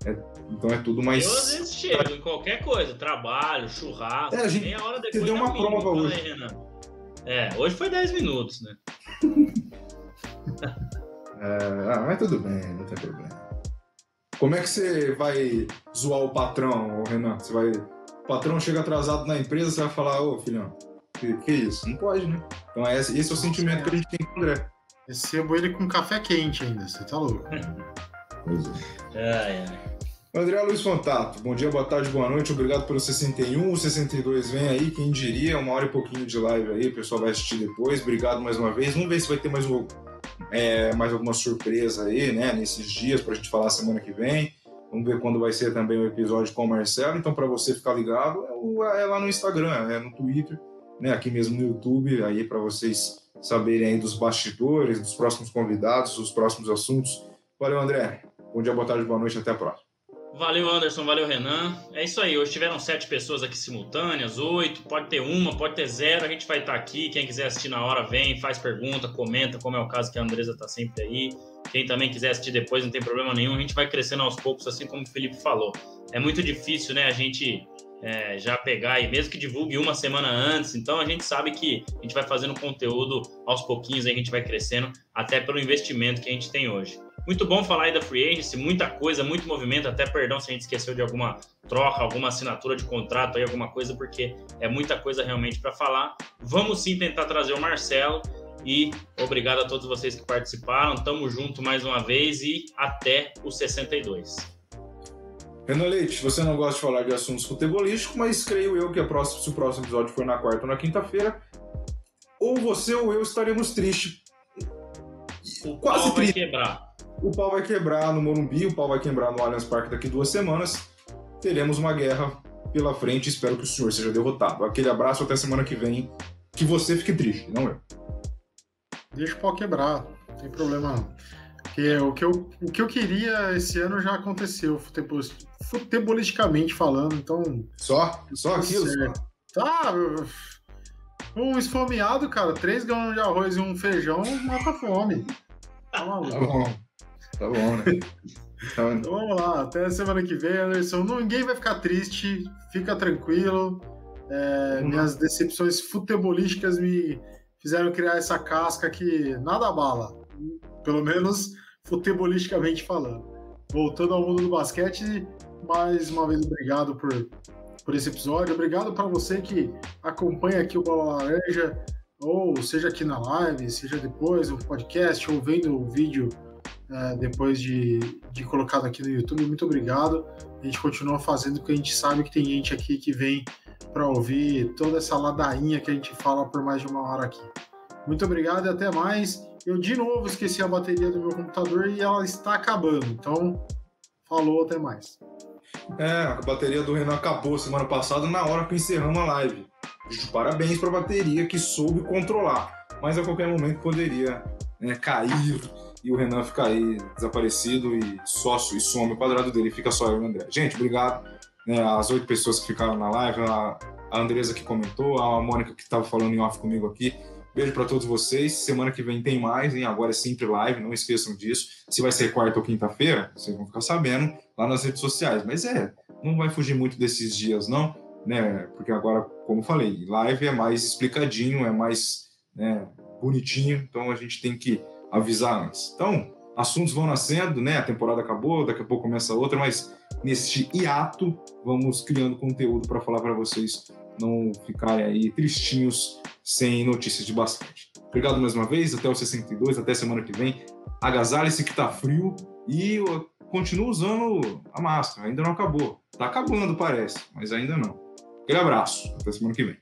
é- então é tudo mais. Eu às vezes chego em qualquer coisa, trabalho, churrasco, É, a gente- meia hora depois. deu uma tá prova Fala hoje. aí, Renan. É, hoje foi 10 minutos, né? É, ah, mas tudo bem, não tem problema. Como é que você vai zoar o patrão, Renan? Você vai. O patrão chega atrasado na empresa, você vai falar, ô filhão, que, que isso? Não pode, né? Então é esse, esse é o sentimento que a gente tem com o André. Recebo ele com café quente ainda, você tá louco. Ai, ai. André Luiz Fantato, bom dia, boa tarde, boa noite, obrigado pelo 61, o 62 vem aí, quem diria, uma hora e pouquinho de live aí, o pessoal vai assistir depois, obrigado mais uma vez, vamos ver se vai ter mais, um, é, mais alguma surpresa aí, né, nesses dias, pra gente falar semana que vem, vamos ver quando vai ser também o episódio com o Marcelo, então para você ficar ligado, é, é lá no Instagram, é no Twitter, né, aqui mesmo no YouTube, aí para vocês saberem aí dos bastidores, dos próximos convidados, dos próximos assuntos. Valeu, André, bom dia, boa tarde, boa noite, até a próxima. Valeu, Anderson. Valeu, Renan. É isso aí. Hoje tiveram sete pessoas aqui simultâneas, oito. Pode ter uma, pode ter zero. A gente vai estar aqui. Quem quiser assistir na hora, vem, faz pergunta, comenta, como é o caso que a Andresa está sempre aí. Quem também quiser assistir depois, não tem problema nenhum. A gente vai crescendo aos poucos, assim como o Felipe falou. É muito difícil, né? A gente é, já pegar e mesmo que divulgue uma semana antes, então a gente sabe que a gente vai fazendo conteúdo aos pouquinhos, a gente vai crescendo, até pelo investimento que a gente tem hoje. Muito bom falar aí da Free Agency, muita coisa, muito movimento, até perdão se a gente esqueceu de alguma troca, alguma assinatura de contrato aí, alguma coisa, porque é muita coisa realmente para falar. Vamos sim tentar trazer o Marcelo e obrigado a todos vocês que participaram. Tamo junto mais uma vez e até o 62. Renan Leite, você não gosta de falar de assuntos futebolísticos, mas creio eu que a próxima, se o próximo episódio for na quarta ou na quinta-feira, ou você ou eu estaremos tristes. Quase vai quebrar o pau vai quebrar no Morumbi, o pau vai quebrar no Allianz Parque daqui duas semanas. Teremos uma guerra pela frente. Espero que o senhor seja derrotado. Aquele abraço até semana que vem. Que você fique triste, não eu. Deixa o pau quebrar, não tem problema não. Porque o que eu, o que eu queria esse ano já aconteceu, futebol, futebolisticamente falando, então. Só? Só aquilo? Só. Tá. Um esfomeado, cara, três grãos de arroz e um feijão mata fome. Tá maluco. Tá bom. Tá bom, né? Então vamos lá, até semana que vem, Anderson. Ninguém vai ficar triste, fica tranquilo. É, uhum. Minhas decepções futebolísticas me fizeram criar essa casca que nada abala, pelo menos futebolisticamente falando. Voltando ao mundo do basquete, mais uma vez obrigado por, por esse episódio. Obrigado para você que acompanha aqui o Bola Laranja, ou seja aqui na live, seja depois no podcast, ou vendo o vídeo é, depois de, de colocado aqui no YouTube. Muito obrigado. A gente continua fazendo porque a gente sabe que tem gente aqui que vem para ouvir toda essa ladainha que a gente fala por mais de uma hora aqui. Muito obrigado e até mais. Eu de novo esqueci a bateria do meu computador e ela está acabando. Então, falou, até mais. É, a bateria do Renan acabou semana passada na hora que encerramos a live. Parabéns para a bateria que soube controlar, mas a qualquer momento poderia né, cair e o Renan fica aí desaparecido e sócio e some o quadrado dele, fica só eu e o André. Gente, obrigado. Né, as oito pessoas que ficaram na live, a, a Andresa que comentou, a Mônica que estava falando em off comigo aqui. Beijo para todos vocês. Semana que vem tem mais, hein? Agora é sempre live, não esqueçam disso. Se vai ser quarta ou quinta-feira, vocês vão ficar sabendo lá nas redes sociais. Mas é, não vai fugir muito desses dias, não, né? Porque agora, como falei, live é mais explicadinho, é mais né, bonitinho, então a gente tem que avisar antes. Então, assuntos vão nascendo, né? A temporada acabou, daqui a pouco começa outra, mas neste hiato vamos criando conteúdo para falar para vocês não ficarem aí tristinhos sem notícias de basquete. Obrigado mais uma vez, até o 62, até semana que vem. Agasalhe-se que tá frio e continua usando a máscara, ainda não acabou. Tá acabando, parece, mas ainda não. Aquele abraço, até semana que vem.